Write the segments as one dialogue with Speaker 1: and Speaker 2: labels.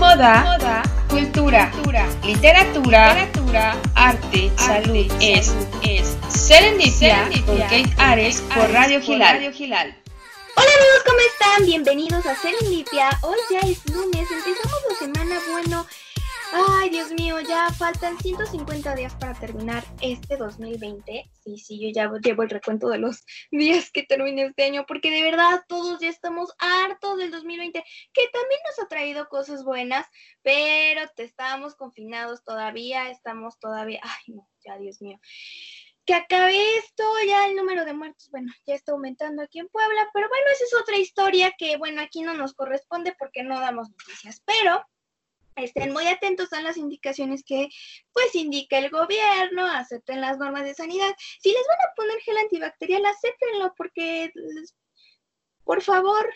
Speaker 1: moda, moda cultura, literatura, literatura arte, salud, es, es Serendipia, con Kate Ares por Radio Gilal.
Speaker 2: Hola amigos, ¿cómo están? Bienvenidos a Serendipia. Hoy ya es lunes, empezamos la semana, bueno, Ay, Dios mío, ya faltan 150 días para terminar este 2020. Sí, sí, yo ya llevo el recuento de los días que termine este año, porque de verdad todos ya estamos hartos del 2020, que también nos ha traído cosas buenas, pero te estábamos confinados todavía, estamos todavía, ay, no, ya, Dios mío. Que acabe esto, ya el número de muertos, bueno, ya está aumentando aquí en Puebla, pero bueno, esa es otra historia que, bueno, aquí no nos corresponde porque no damos noticias, pero estén muy atentos a las indicaciones que pues indica el gobierno, acepten las normas de sanidad. Si les van a poner gel antibacterial, acéptenlo porque, por favor,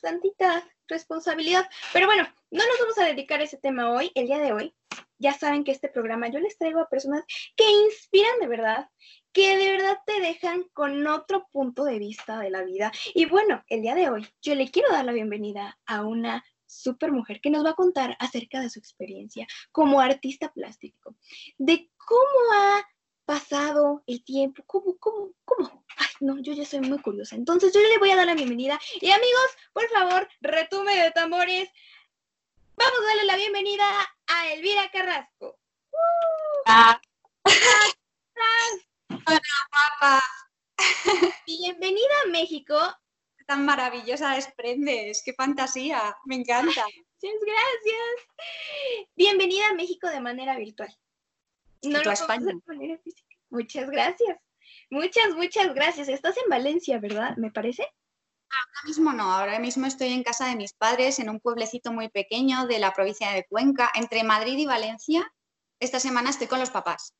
Speaker 2: santita responsabilidad. Pero bueno, no nos vamos a dedicar a ese tema hoy, el día de hoy. Ya saben que este programa yo les traigo a personas que inspiran de verdad, que de verdad te dejan con otro punto de vista de la vida. Y bueno, el día de hoy yo le quiero dar la bienvenida a una super mujer que nos va a contar acerca de su experiencia como artista plástico, de cómo ha pasado el tiempo, cómo, cómo, cómo. Ay, no, yo ya soy muy curiosa. Entonces yo le voy a dar la bienvenida. Y amigos, por favor, retume de tambores. Vamos a darle la bienvenida a Elvira Carrasco.
Speaker 3: Ah. Hola, papá.
Speaker 2: Bienvenida a México
Speaker 3: tan maravillosa desprendes, qué fantasía, me encanta.
Speaker 2: Muchas gracias. Bienvenida a México de manera virtual.
Speaker 3: No lo España.
Speaker 2: De manera física. Muchas gracias. Muchas, muchas gracias. Estás en Valencia, ¿verdad? ¿Me parece?
Speaker 3: Ahora mismo no, ahora mismo estoy en casa de mis padres en un pueblecito muy pequeño de la provincia de Cuenca, entre Madrid y Valencia. Esta semana estoy con los papás.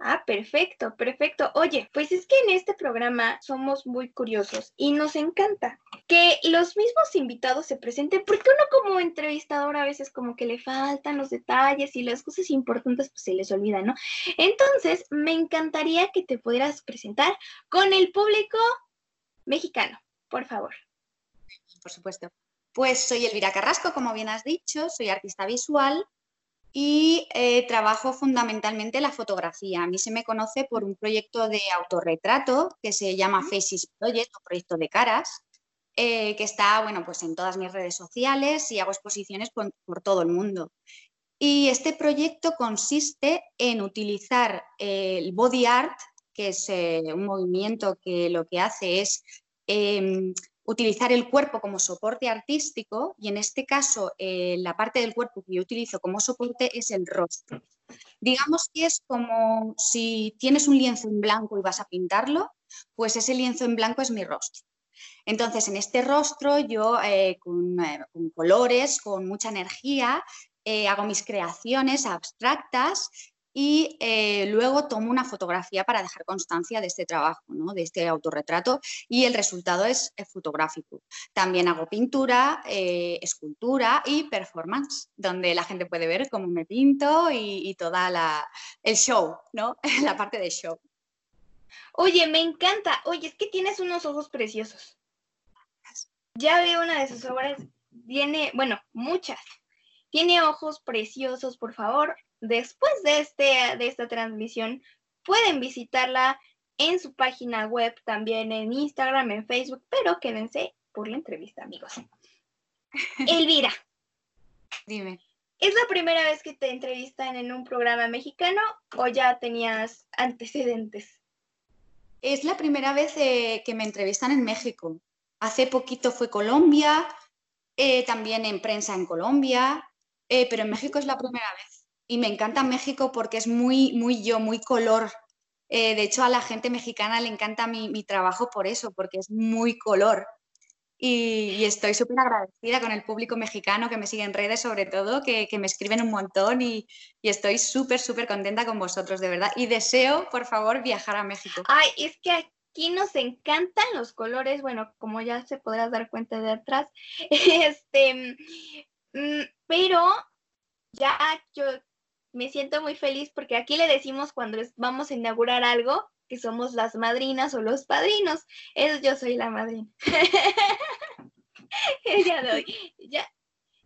Speaker 2: Ah, perfecto, perfecto. Oye, pues es que en este programa somos muy curiosos y nos encanta que los mismos invitados se presenten, porque uno como entrevistador a veces como que le faltan los detalles y las cosas importantes pues se les olvida, ¿no? Entonces, me encantaría que te pudieras presentar con el público mexicano, por favor.
Speaker 3: Por supuesto. Pues soy Elvira Carrasco, como bien has dicho, soy artista visual y eh, trabajo fundamentalmente la fotografía. A mí se me conoce por un proyecto de autorretrato que se llama Faces Project, o proyecto de caras, eh, que está bueno, pues en todas mis redes sociales y hago exposiciones por, todo el mundo. Y este proyecto consiste en utilizar el body art, que es eh, un movimiento que lo que hace es em, utilizar el cuerpo como soporte artístico y en este caso eh, la parte del cuerpo que yo utilizo como soporte es el rostro. Digamos que es como si tienes un lienzo en blanco y vas a pintarlo, pues ese lienzo en blanco es mi rostro. Entonces, en este rostro yo eh, eh, con, colores, con mucha energía, hago mis creaciones abstractas y eh, luego tomo una fotografía para dejar constancia de este trabajo, de este autorretrato y el resultado es, fotográfico. También hago pintura, eh, escultura y performance, donde la gente puede ver cómo me pinto y, y toda la, el show, ¿no? la parte de show.
Speaker 2: Oye, me encanta. Oye, es que tienes unos ojos preciosos. Ya veo una de sus obras, viene, bueno, muchas. Tiene ojos preciosos, por favor, después de, este, de esta transmisión, pueden visitarla en su página web, también en Instagram, en Facebook, pero quédense por la entrevista, amigos. Elvira.
Speaker 3: Dime.
Speaker 2: ¿Es la primera vez que te entrevistan en un programa mexicano o ya tenías antecedentes?
Speaker 3: Es la primera vez eh, que me entrevistan en México. Hace poquito fue Colombia, eh, también en prensa en Colombia, eh, pero en México es la primera vez y me encanta México porque es muy, muy yo, muy color. Eh, de hecho, a la gente mexicana le encanta mi, trabajo por eso, porque es muy color. Y, estoy súper agradecida con el público mexicano que me sigue en redes, sobre todo, que, me escriben un montón y, estoy súper, súper contenta con vosotros, de verdad. Y deseo, por favor, viajar a México.
Speaker 2: Ay, es que aquí nos encantan los colores, bueno, como ya se podrás dar cuenta de atrás, este, mm, pero ya yo me siento muy feliz porque aquí le decimos cuando vamos a inaugurar algo que somos las madrinas o los padrinos. Eso yo soy la madrina. ya doy. Ya,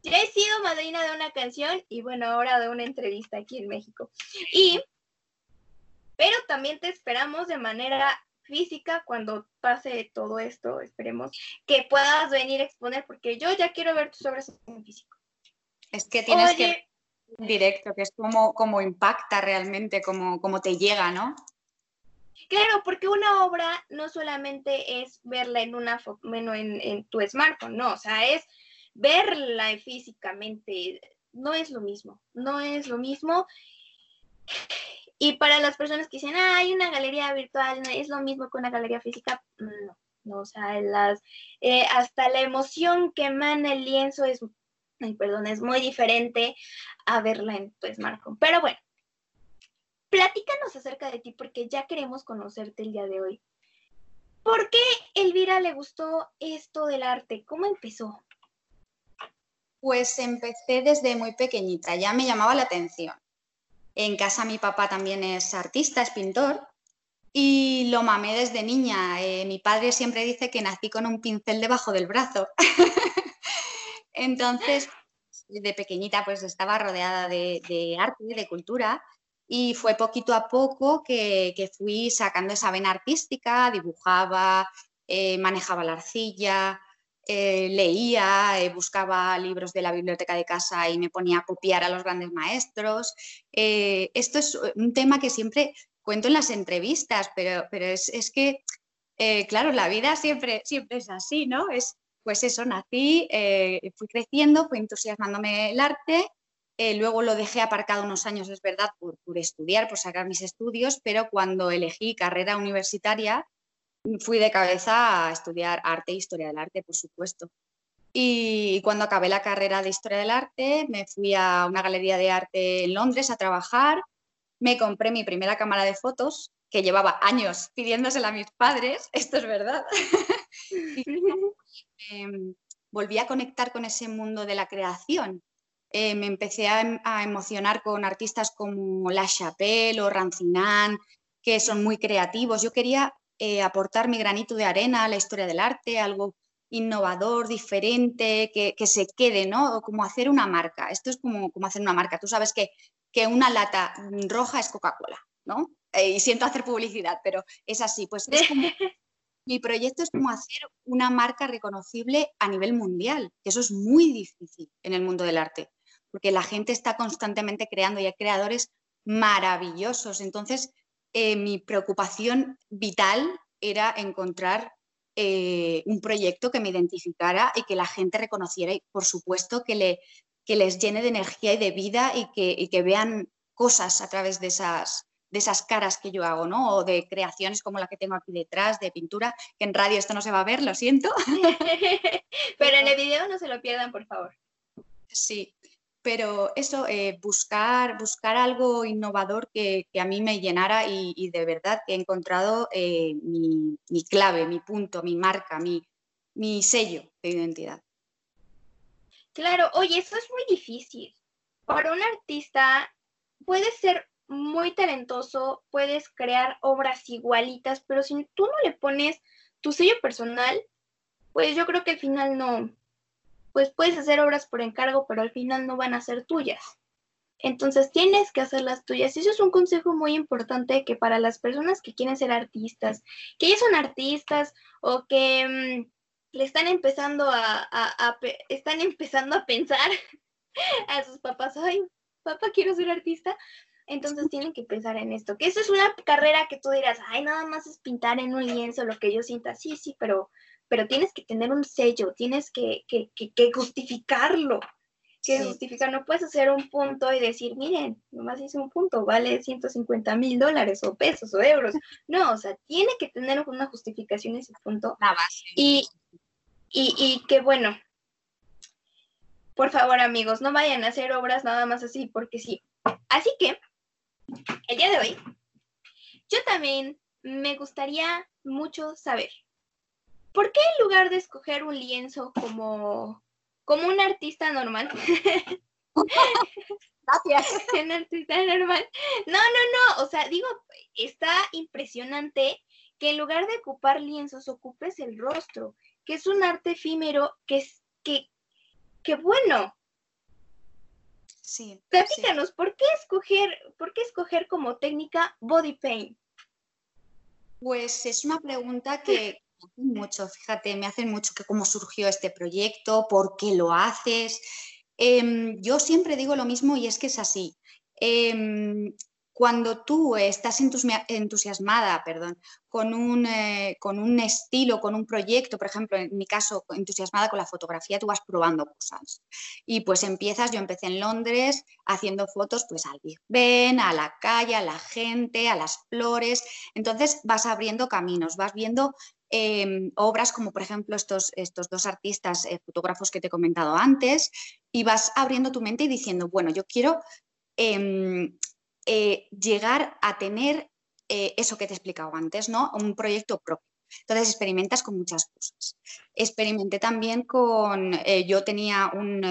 Speaker 2: ya he sido madrina de una canción y bueno, ahora de una entrevista aquí en México. Y, pero también te esperamos de manera física cuando pase todo esto, esperemos que puedas venir a exponer porque yo ya quiero ver tus obras en físico.
Speaker 3: Es que tienes que directo, que es como, impacta realmente, como, como te llega, ¿no?
Speaker 2: Claro, porque una obra no solamente es verla en una en, en tu smartphone, no, o sea, es verla físicamente, no es lo mismo, no es lo mismo. Y para las personas que dicen, ah, hay una galería virtual, es lo mismo que una galería física, no, no, o sea, las, eh, hasta la emoción que emana el lienzo es, ay, perdón, es muy diferente a verla en tu smartphone. Pero bueno, platícanos acerca de ti porque ya queremos conocerte el día de hoy. ¿Por qué Elvira le gustó esto del arte? ¿Cómo empezó?
Speaker 3: Pues empecé desde muy pequeñita, ya me llamaba la atención. En casa mi papá también es artista, es pintor, y lo mamé desde niña. Eh, mi padre siempre dice que nací con un pincel debajo del brazo. Entonces, de pequeñita pues estaba rodeada de, de arte, de cultura, y fue poquito a poco que, fui sacando esa vena artística, dibujaba, eh, manejaba la arcilla, eh, leía, eh, buscaba libros de la biblioteca de casa y me ponía a copiar a los grandes maestros. esto es un tema que siempre cuento en las entrevistas, pero, es, es que, claro, la vida siempre, siempre es así, ¿no? Es, pues eso, nací, fui creciendo, fui entusiasmándome el arte eh, luego lo dejé aparcado unos años, es verdad, por, estudiar, por sacar mis estudios, pero cuando elegí carrera universitaria, fui de cabeza a estudiar arte e historia del arte, por supuesto. Y cuando acabé la carrera de historia del arte, me fui a una galería de arte en Londres a trabajar, me compré mi primera cámara de fotos, que llevaba años pidiéndosela a mis padres, esto es verdad. Em, volví a conectar con ese mundo de la creación me empecé em, a, emocionar con artistas como La Chapelle o Rancinan, que son muy creativos. Yo quería eh, aportar mi granito de arena a la historia del arte, algo innovador, diferente, que, se quede, ¿no? como hacer una marca. Esto es como, como hacer una marca. Tú sabes que, que una lata roja es Coca-Cola, ¿no? Eh, y siento hacer publicidad, pero es así. Pues mi proyecto es como hacer una marca reconocible a nivel mundial, que eso es muy difícil en el mundo del arte porque la gente está constantemente creando y hay creadores maravillosos. Entonces, eh, mi preocupación vital era encontrar eh, un proyecto que me identificara y que la gente reconociera y, por supuesto, que, le, que les llene de energía y de vida y que, que vean cosas a través de esas, de esas caras que yo hago, ¿no? O de creaciones como la que tengo aquí detrás, de pintura, que en radio esto no se va a ver, lo siento.
Speaker 2: Pero en el video no se lo pierdan, por favor.
Speaker 3: Sí, pero eso, eh, buscar, buscar algo innovador que, a mí me llenara y, de verdad que he encontrado eh, mi, clave, mi punto, mi marca, mi, mi sello de identidad.
Speaker 2: Claro, oye, eso es muy difícil. Para un artista puedes ser muy talentoso, puedes crear obras igualitas, pero si tú no le pones tu sello personal, pues yo creo que al final no, pues puedes hacer obras por encargo, pero al final no van a ser tuyas. Entonces tienes que hacer las tuyas. Y eso es un consejo muy importante que para las personas que quieren ser artistas, que ya son artistas o que mm, le están empezando a, están empezando a pensar a sus papás, ay, papá, quiero ser artista. Entonces tienen que pensar en esto, que eso es una carrera que tú dirás, ay, nada más es pintar en un lienzo lo que yo sienta. Sí, sí, pero pero tienes que tener un sello, tienes que, justificarlo, que justificar, no puedes hacer un punto y decir, miren, nomás hice un punto, vale 150 mil dólares o pesos o euros. No, o sea, tiene que tener una justificación ese punto.
Speaker 3: La base.
Speaker 2: Y, y, y que bueno, por favor amigos, no vayan a hacer obras nada más así, porque sí. Así que, el día de hoy, yo también me gustaría mucho saber ¿por qué en lugar de escoger un lienzo como, como un artista normal?
Speaker 3: Gracias.
Speaker 2: un artista normal. No, no, no. O sea, digo, está impresionante que en lugar de ocupar lienzos, ocupes el rostro, que es un arte efímero, que es que, que bueno,
Speaker 3: Sí.
Speaker 2: Platícanos, ¿por qué escoger, por qué escoger como técnica body paint?
Speaker 3: Pues es una pregunta que me hacen mucho, fíjate, me hacen mucho que cómo surgió este proyecto, por qué lo haces. Em, yo siempre digo lo mismo y es que es así. Em, cuando tú estás entusiasmada perdón, con, un, eh, con un estilo, con un proyecto, por ejemplo, en mi caso, entusiasmada con la fotografía, tú vas probando cosas. Y pues empiezas, yo empecé en Londres haciendo fotos pues al Big Ben, a la calle, a la gente, a las flores. Entonces vas abriendo caminos, vas viendo em, obras como por ejemplo estos, estos dos artistas eh, fotógrafos que te he comentado antes y vas abriendo tu mente y diciendo, bueno, yo quiero em, eh, llegar a tener eh, eso que te he explicado antes, ¿no? Un proyecto propio. Entonces experimentas con muchas cosas. Experimenté también con, eh, yo tenía un,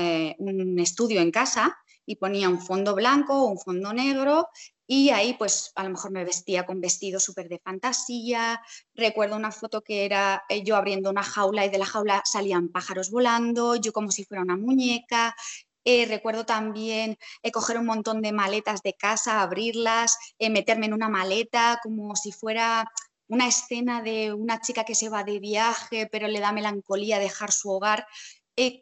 Speaker 3: estudio en casa y ponía un fondo blanco, un fondo negro y ahí pues a lo mejor me vestía con vestido súper de fantasía. Recuerdo una foto que era yo abriendo una jaula y de la jaula salían pájaros volando, yo como si fuera una muñeca. Eh, recuerdo también eh, coger un montón de maletas de casa, abrirlas, eh, meterme en una maleta como si fuera una escena de una chica que se va de viaje, pero le da melancolía dejar su hogar.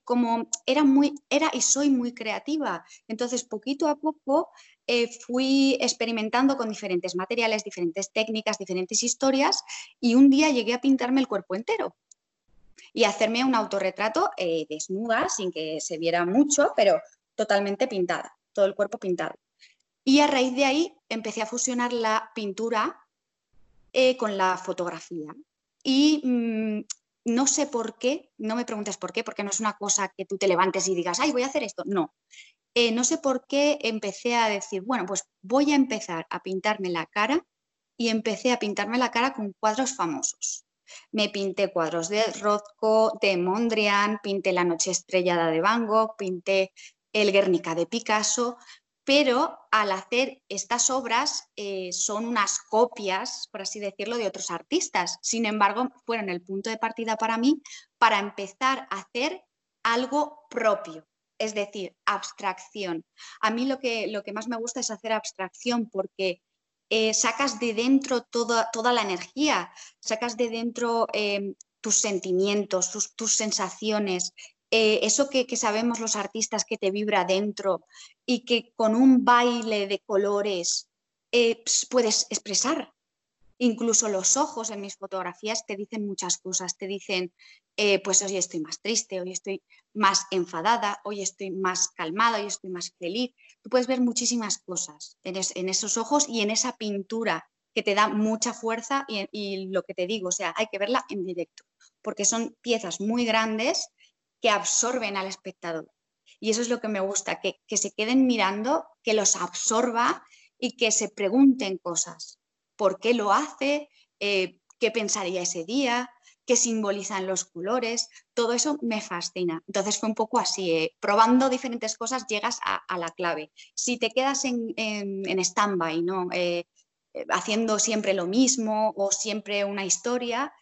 Speaker 3: como era muy, era y soy muy creativa. Entonces, poquito a poco fui experimentando con diferentes materiales, diferentes técnicas, diferentes historias, y un día llegué a pintarme el cuerpo entero y hacerme un autorretrato eh, desnuda, sin que se viera mucho, pero totalmente pintada, todo el cuerpo pintado. Y a raíz de ahí empecé a fusionar la pintura eh, con la fotografía. Y mm, no sé por qué, no me preguntes por qué, porque no es una cosa que tú te levantes y digas, ay, voy a hacer esto. No. Eh, no sé por qué empecé a decir, bueno, pues voy a empezar a pintarme la cara y empecé a pintarme la cara con cuadros famosos. Me pinté cuadros de Rothko, de Mondrian, pinté La noche estrellada de Van Gogh, pinté El Guernica de Picasso, pero al hacer estas obras eh, son unas copias, por así decirlo, de otros artistas. Sin embargo, fueron el punto de partida para mí para empezar a hacer algo propio, es decir, abstracción. A mí lo que, lo que más me gusta es hacer abstracción porque eh, sacas de dentro toda, toda, la energía, sacas de dentro eh, tus sentimientos, tus, sensaciones, eh, eso que, sabemos los artistas que te vibra dentro y que con un baile de colores puedes expresar. Incluso los ojos en mis fotografías te dicen muchas cosas, te dicen, eh, pues hoy estoy más triste, hoy estoy más enfadada, hoy estoy más calmada, hoy estoy más feliz. Tú puedes ver muchísimas cosas en, esos ojos y en esa pintura que te da mucha fuerza y, lo que te digo, o sea, hay que verla en directo, porque son piezas muy grandes que absorben al espectador. Y eso es lo que me gusta, que, que se queden mirando, que los absorba y que se pregunten cosas por qué lo hace, eh, qué pensaría ese día, qué simbolizan los colores, todo eso me fascina. Entonces fue un poco así, eh, probando diferentes cosas llegas a, la clave. Si te quedas en, en, stand-by, ¿no? Eh, haciendo siempre lo mismo o siempre una historia,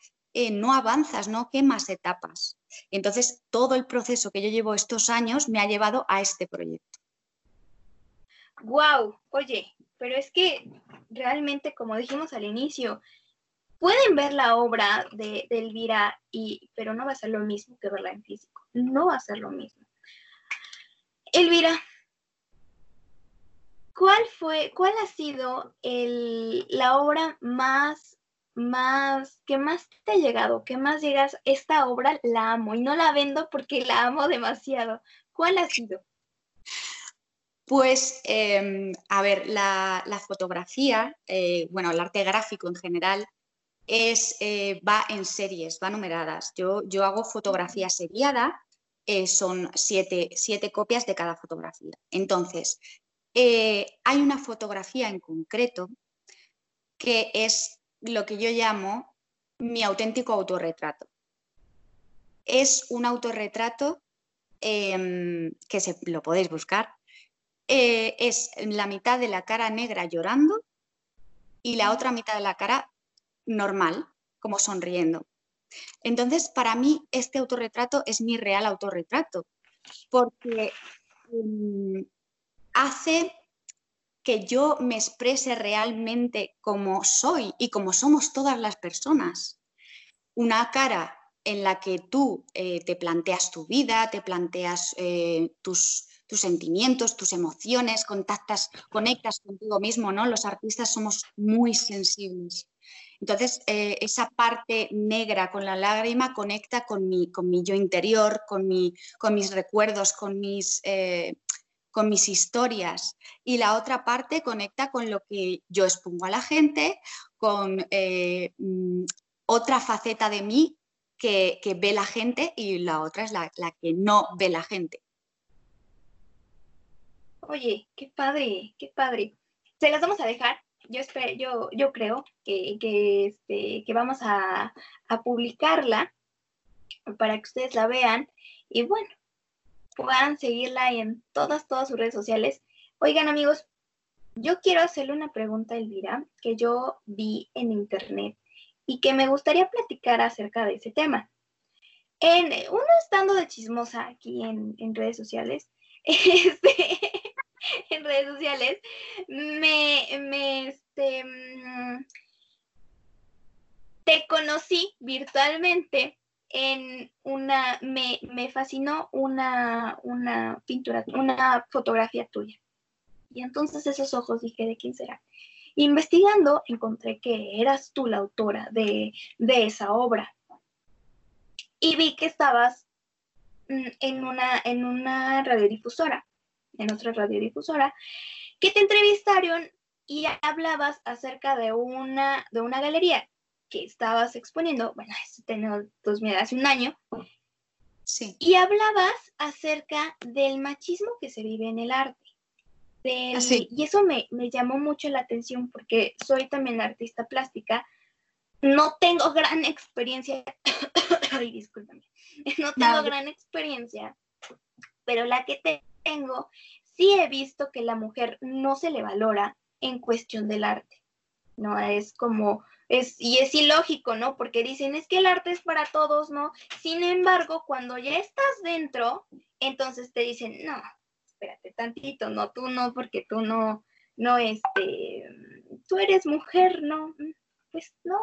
Speaker 3: no avanzas, no quemas etapas. Entonces todo el proceso que yo llevo estos años me ha llevado a este proyecto.
Speaker 2: Wow, oye, pero es que realmente, como dijimos al inicio, pueden ver la obra de, Elvira, y, pero no va a ser lo mismo que verla en físico. No va a ser lo mismo. Elvira, ¿cuál fue, cuál ha sido la obra más, que más te ha llegado? ¿Qué más llegas? Esta obra la amo y no la vendo porque la amo demasiado. ¿Cuál ha sido?
Speaker 3: Pues, em, a ver, la, fotografía, eh, bueno, el arte gráfico en general, es, eh, va en series, va numeradas. Yo, yo hago fotografía seriada, eh, son siete, siete, copias de cada fotografía. Entonces, hay una fotografía en concreto que es lo que yo llamo mi auténtico autorretrato. Es un autorretrato em, que se, lo podéis buscar, eh, es la mitad de la cara negra llorando y la otra mitad de la cara normal, como sonriendo. Entonces, para mí, este autorretrato es mi real autorretrato, porque mm, hace que yo me exprese realmente como soy y como somos todas las personas. Una cara en la que tú eh, te planteas tu vida, te planteas eh, tus, tus, sentimientos, tus emociones, contactas, conectas contigo mismo, ¿no? Los artistas somos muy sensibles. Entonces, eh, esa parte negra con la lágrima conecta con mi, con mi yo interior, con, mi, con mis recuerdos, con mis, con mis historias. Y la otra parte conecta con lo que yo expongo a la gente, con mm, otra faceta de mí que, ve la gente y la otra es la, que no ve la gente.
Speaker 2: Oye, qué padre, qué padre. Se las vamos a dejar. Yo, espero, yo, yo creo que, que, este, que vamos a, a publicarla para que ustedes la vean. Y bueno, puedan seguirla en todas, todas sus redes sociales. Oigan amigos, yo quiero hacerle una pregunta a Elvira que yo vi en internet y que me gustaría platicar acerca de ese tema. En, uno estando de chismosa aquí en, redes sociales, este, en redes sociales, me, me este, mm, te conocí virtualmente en una, me, me fascinó una, una pintura, una fotografía tuya. Y entonces esos ojos dije, ¿de quién será? Investigando, encontré que eras tú la autora de, esa obra. Y vi que estabas mm, en una, en una radiodifusora, en otra radiodifusora, que te entrevistaron y hablabas acerca de una, de una galería que estabas exponiendo, bueno, eso tenía dos hace un año. Sí. Y hablabas acerca del machismo que se vive en el arte. Ah, y eso me, llamó mucho la atención porque soy también artista plástica. No tengo gran experiencia. Ay, discúlpame. No tengo gran experiencia, pero la que tengo, sí he visto que la mujer no se le valora en cuestión del arte. No es como es, y es ilógico, ¿no? Porque dicen, es que el arte es para todos, ¿no? Sin embargo, cuando ya estás dentro, entonces te dicen, no, espérate tantito, no, tú no, porque tú no, no, este, tú eres mujer, ¿no? Pues no,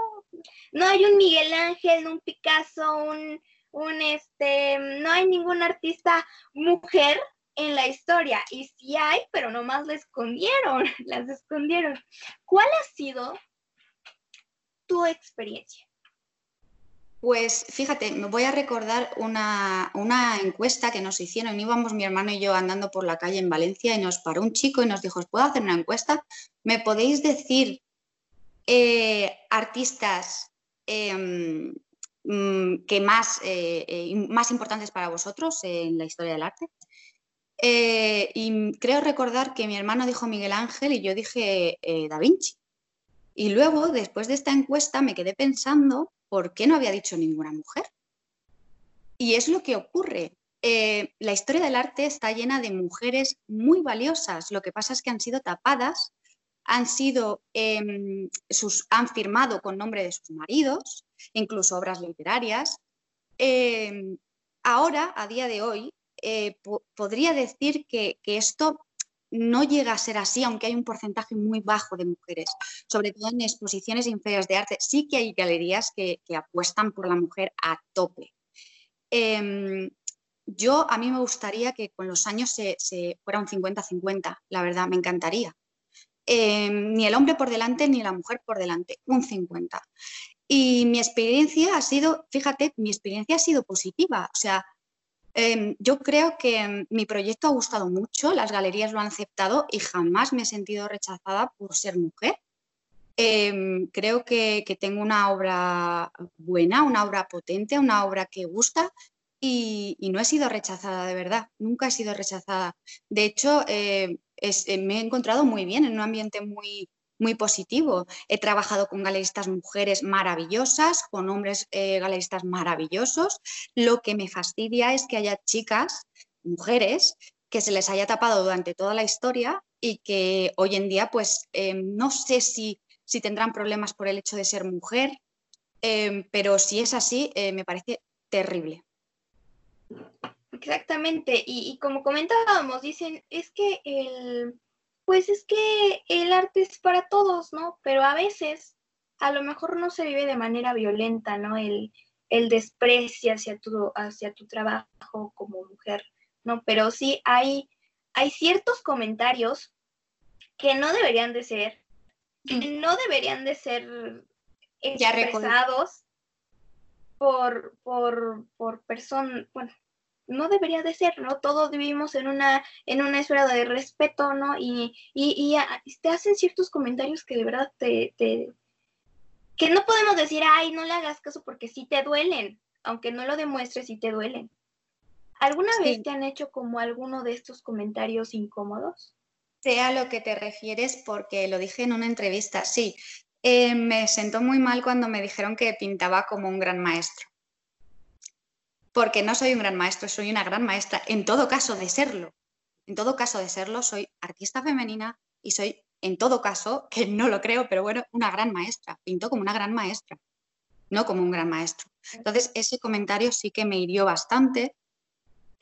Speaker 2: no hay un Miguel Ángel, un Picasso, un, un, este, no hay ningún artista mujer en la historia. Y sí hay, pero nomás la escondieron, las escondieron. ¿Cuál ha sido tu experiencia?
Speaker 3: Pues fíjate, me voy a recordar una, encuesta que nos hicieron. Íbamos mi hermano y yo andando por la calle en Valencia y nos paró un chico y nos dijo, ¿puedo hacer una encuesta? ¿Me podéis decir eh, artistas em, mm, que más, eh, eh, más importantes para vosotros en la historia del arte? Y creo recordar que mi hermano dijo Miguel Ángel y yo dije Da Vinci. Y luego, después de esta encuesta, me quedé pensando ¿por qué no había dicho ninguna mujer? Y es lo que ocurre. Eh, la historia del arte está llena de mujeres muy valiosas. Lo que pasa es que han sido tapadas, han sido, em, sus, han firmado con nombre de sus maridos, incluso obras literarias. Em, ahora, a día de hoy, eh, podría decir que, esto no llega a ser así, aunque hay un porcentaje muy bajo de mujeres, sobre todo en exposiciones y en ferias de arte. Sí que hay galerías que, apuestan por la mujer a tope. Em, yo, a mí me gustaría que con los años se, fuera un 50-50, la verdad, me encantaría. Em, ni el hombre por delante ni la mujer por delante, un 50. Y mi experiencia ha sido, fíjate, mi experiencia ha sido positiva. O sea, Em, yo creo que mi proyecto ha gustado mucho, las galerías lo han aceptado y jamás me he sentido rechazada por ser mujer. Em, creo que, tengo una obra buena, una obra potente, una obra que gusta y, no he sido rechazada de verdad, nunca he sido rechazada. De hecho, eh, eh, me he encontrado muy bien en un ambiente muy, muy positivo. He trabajado con galeristas mujeres maravillosas, con hombres eh, galeristas maravillosos. Lo que me fastidia es que haya chicas, mujeres, que se les haya tapado durante toda la historia y que hoy en día, pues, em, no sé si, si, tendrán problemas por el hecho de ser mujer, em, pero si es así, eh, me parece terrible.
Speaker 2: Exactamente, y, como comentábamos, dicen, es que el, pues es que el arte es para todos, ¿no? Pero a veces, a lo mejor no se vive de manera violenta, ¿no? El, el desprecio hacia tu, hacia tu trabajo como mujer, ¿no? Pero sí hay, hay ciertos comentarios que no deberían de ser, que mm. no deberían de ser expresados por, por, por personas, bueno, no debería de ser, ¿no? Todos vivimos en una, en una esfera de respeto, ¿no? Y, y, y, te hacen ciertos comentarios que de verdad te, te, que no podemos decir, ay, no le hagas caso porque sí te duelen, aunque no lo demuestres, sí te duelen. ¿Alguna vez te han hecho como alguno de estos comentarios incómodos?
Speaker 3: Sé a lo que te refieres porque lo dije en una entrevista, sí. Eh, me sentó muy mal cuando me dijeron que pintaba como un gran maestro porque no soy un gran maestro, soy una gran maestra, en todo caso de serlo. En todo caso de serlo, soy artista femenina y soy, en todo caso, que no lo creo, pero bueno, una gran maestra. Pinto como una gran maestra, no como un gran maestro. Entonces, ese comentario sí que me hirió bastante.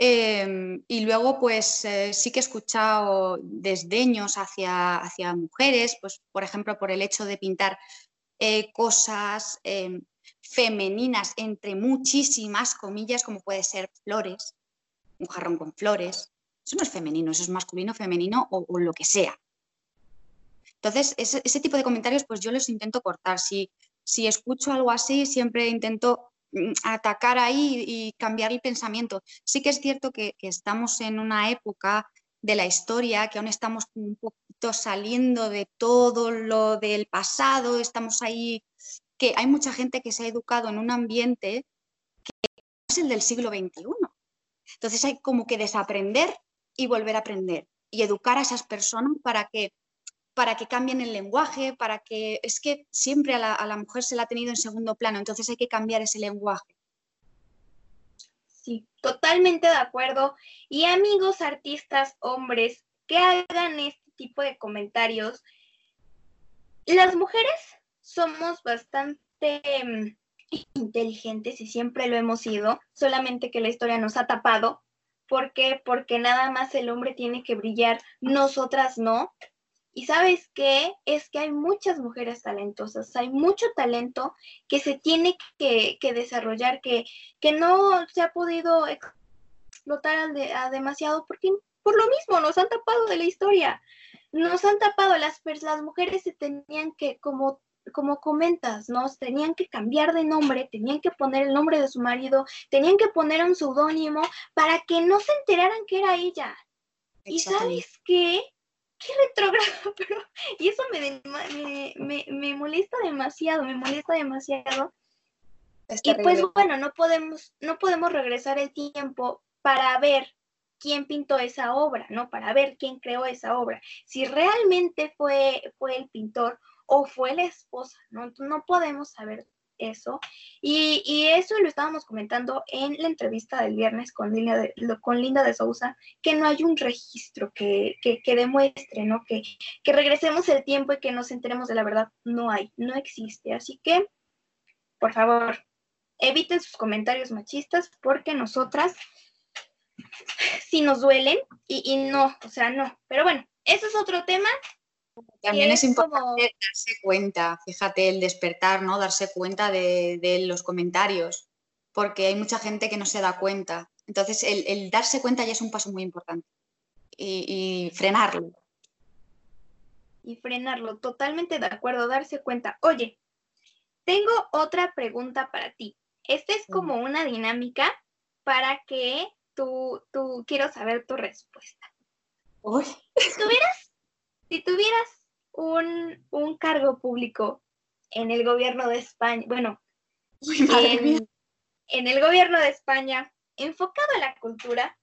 Speaker 3: Em, y luego, pues eh, sí que he escuchado desdeños hacia, hacia mujeres, pues por ejemplo, por el hecho de pintar eh, cosas em, femeninas, entre muchísimas comillas, como puede ser flores, un jarrón con flores. Eso no es femenino, eso es masculino, femenino o, lo que sea. Entonces, ese, tipo de comentarios, pues yo los intento cortar. Si, si escucho algo así, siempre intento mm, atacar ahí y cambiar el pensamiento. Sí que es cierto que, que, estamos en una época de la historia que aún estamos un poquito saliendo de todo lo del pasado, estamos ahí que hay mucha gente que se ha educado en un ambiente que es el del siglo XXI. Entonces hay como que desaprender y volver a aprender y educar a esas personas para que, para que cambien el lenguaje, para que es que siempre a la, a la mujer se la ha tenido en segundo plano, entonces hay que cambiar ese lenguaje.
Speaker 2: Sí, totalmente de acuerdo. Y amigos artistas, hombres, que hagan este tipo de comentarios. Las mujeres somos bastante mm, inteligentes y siempre lo hemos sido, solamente que la historia nos ha tapado. ¿Por qué? Porque nada más el hombre tiene que brillar, nosotras no. Y sabes qué? Es que hay muchas mujeres talentosas, hay mucho talento que se tiene que, desarrollar, que, que, no se ha podido explotar demasiado porque por lo mismo nos han tapado de la historia. Nos han tapado, las, las mujeres se tenían que como como comentas, ¿no? Tenían que cambiar de nombre, tenían que poner el nombre de su marido, tenían que poner un seudónimo para que no se enteraran que era ella. ¿Y sabes qué? Qué retrógrado, pero... Y eso me, me, me, molesta demasiado, me molesta demasiado. y pues bueno, no podemos, no podemos regresar el tiempo para ver quién pintó esa obra, ¿no? Para ver quién creó esa obra. Si realmente fue, fue el pintor o fue la esposa, ¿no? No podemos saber eso. Y, eso lo estábamos comentando en la entrevista del viernes con Linda de, con de Sousa, que no hay un registro que, demuestre, ¿no? Que, que regresemos el tiempo y que nos enteremos de la verdad. No hay, no existe. Así que, por favor, eviten sus comentarios machistas porque nosotras sí nos duelen y, y no, o sea, no. Pero bueno, eso es otro tema
Speaker 3: también es, importante darse cuenta, fíjate, el despertar, ¿no? Darse cuenta de, los comentarios, porque hay mucha gente que no se da cuenta. Entonces, el, darse cuenta ya es un paso muy importante. Y, frenarlo.
Speaker 2: Y frenarlo, totalmente de acuerdo, darse cuenta. Oye, tengo otra pregunta para ti. Esta es como una dinámica para que tú, tú quiero saber tu respuesta.
Speaker 3: Uy.
Speaker 2: Si tuvieras si tuvieras un, cargo público en el gobierno de España, bueno, en, el gobierno de España enfocado a la cultura,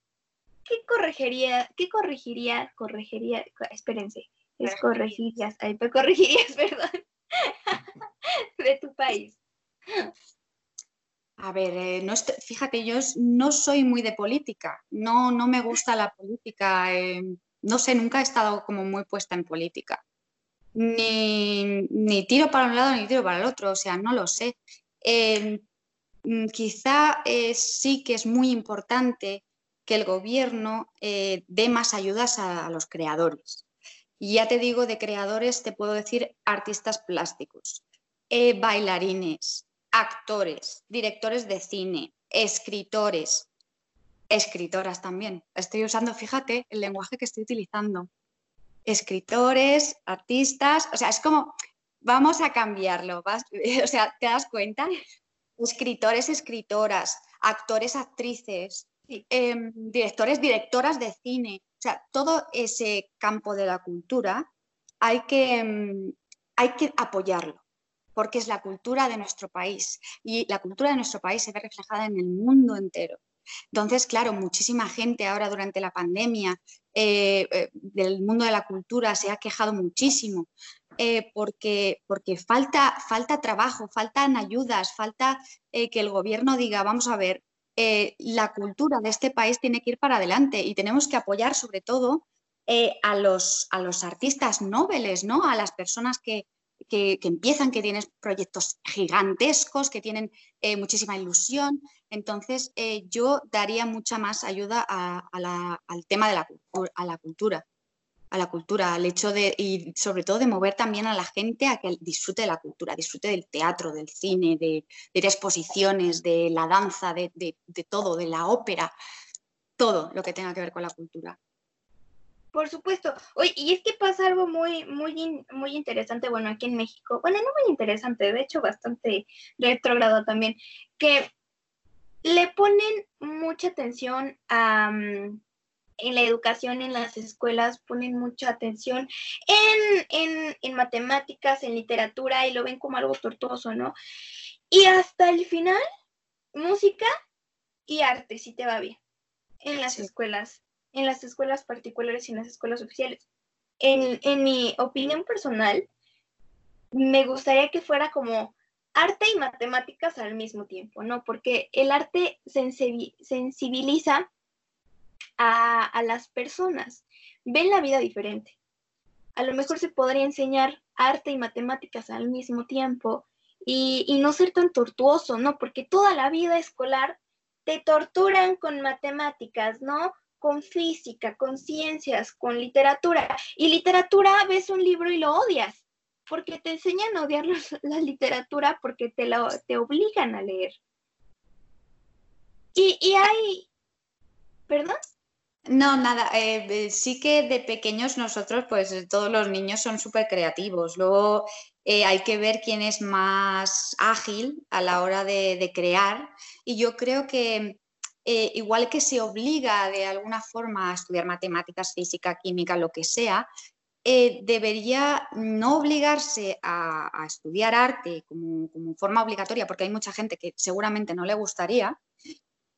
Speaker 2: ¿qué corregiría, qué corregiría, corregiría, espérense, es corregirías, ay, corregirías, perdón, de tu país?
Speaker 3: A ver, eh, no fíjate, yo no soy muy de política, no, no me gusta la política. Eh, no sé, nunca he estado como muy puesta en política. Ni, tiro para un lado ni tiro para el otro, o sea, no lo sé. Em, mm, quizá eh, sí que es muy importante que el gobierno eh, dé más ayudas a, los creadores. Y ya te digo, de creadores te puedo decir artistas plásticos, eh, bailarines, actores, directores de cine, escritores, escritoras también. Estoy usando, fíjate, el lenguaje que estoy utilizando. Escritores, artistas, o sea, es como, vamos a cambiarlo, o sea, ¿te das cuenta? Escritores, escritoras, actores, actrices, em, directores, directoras de cine, o sea, todo ese campo de la cultura hay que, em, hay que apoyarlo porque es la cultura de nuestro país y la cultura de nuestro país se ve reflejada en el mundo entero. Entonces, claro, muchísima gente ahora durante la pandemia eh, eh, del mundo de la cultura se ha quejado muchísimo eh, porque, porque falta, falta trabajo, faltan ayudas, falta que el gobierno diga, vamos a ver, la cultura de este país tiene que ir para adelante y tenemos que apoyar sobre todo a, los, a los artistas nobles, ¿no? a las personas que, que, empiezan, que tienen proyectos gigantescos, que tienen eh, muchísima ilusión. Entonces, eh, yo daría mucha más ayuda al tema de la, a la cultura, a la cultura, al hecho de, y sobre todo de mover también a la gente a que disfrute de la cultura, disfrute del teatro, del cine, de, exposiciones, de la danza, de todo, de la ópera, todo lo que tenga que ver con la cultura.
Speaker 2: Por supuesto. Oye, y es que pasa algo muy, muy, muy interesante, bueno, aquí en México. Bueno, no muy interesante, de hecho, bastante retrógrado también, que le ponen mucha atención a, en la educación, en las escuelas, ponen mucha atención en, en, en, matemáticas, en literatura, y lo ven como algo tortuoso, ¿no? Y hasta el final, música y arte, si te va bien, en las escuelas en las escuelas particulares y en las escuelas oficiales. En, mi opinión personal, me gustaría que fuera como arte y matemáticas al mismo tiempo, ¿no? Porque el arte sensibiliza a, las personas, ven la vida diferente. A lo mejor se podría enseñar arte y matemáticas al mismo tiempo y, y no ser tan tortuoso, ¿no? Porque toda la vida escolar te torturan con matemáticas, ¿no? Con física, con ciencias, con literatura. Y literatura ves un libro y lo odias, porque te enseñan a odiar la literatura porque te, lo, te obligan a leer. Y, hay... ¿Perdón?
Speaker 3: No, nada, eh, sí que de pequeños nosotros, pues todos los niños son súper creativos. Luego eh, hay que ver quién es más ágil a la hora de crear. Y yo creo que eh, igual que se obliga de alguna forma a estudiar matemáticas, física, química, lo que sea, eh, debería no obligarse a, estudiar arte como, forma obligatoria, porque hay mucha gente que seguramente no le gustaría,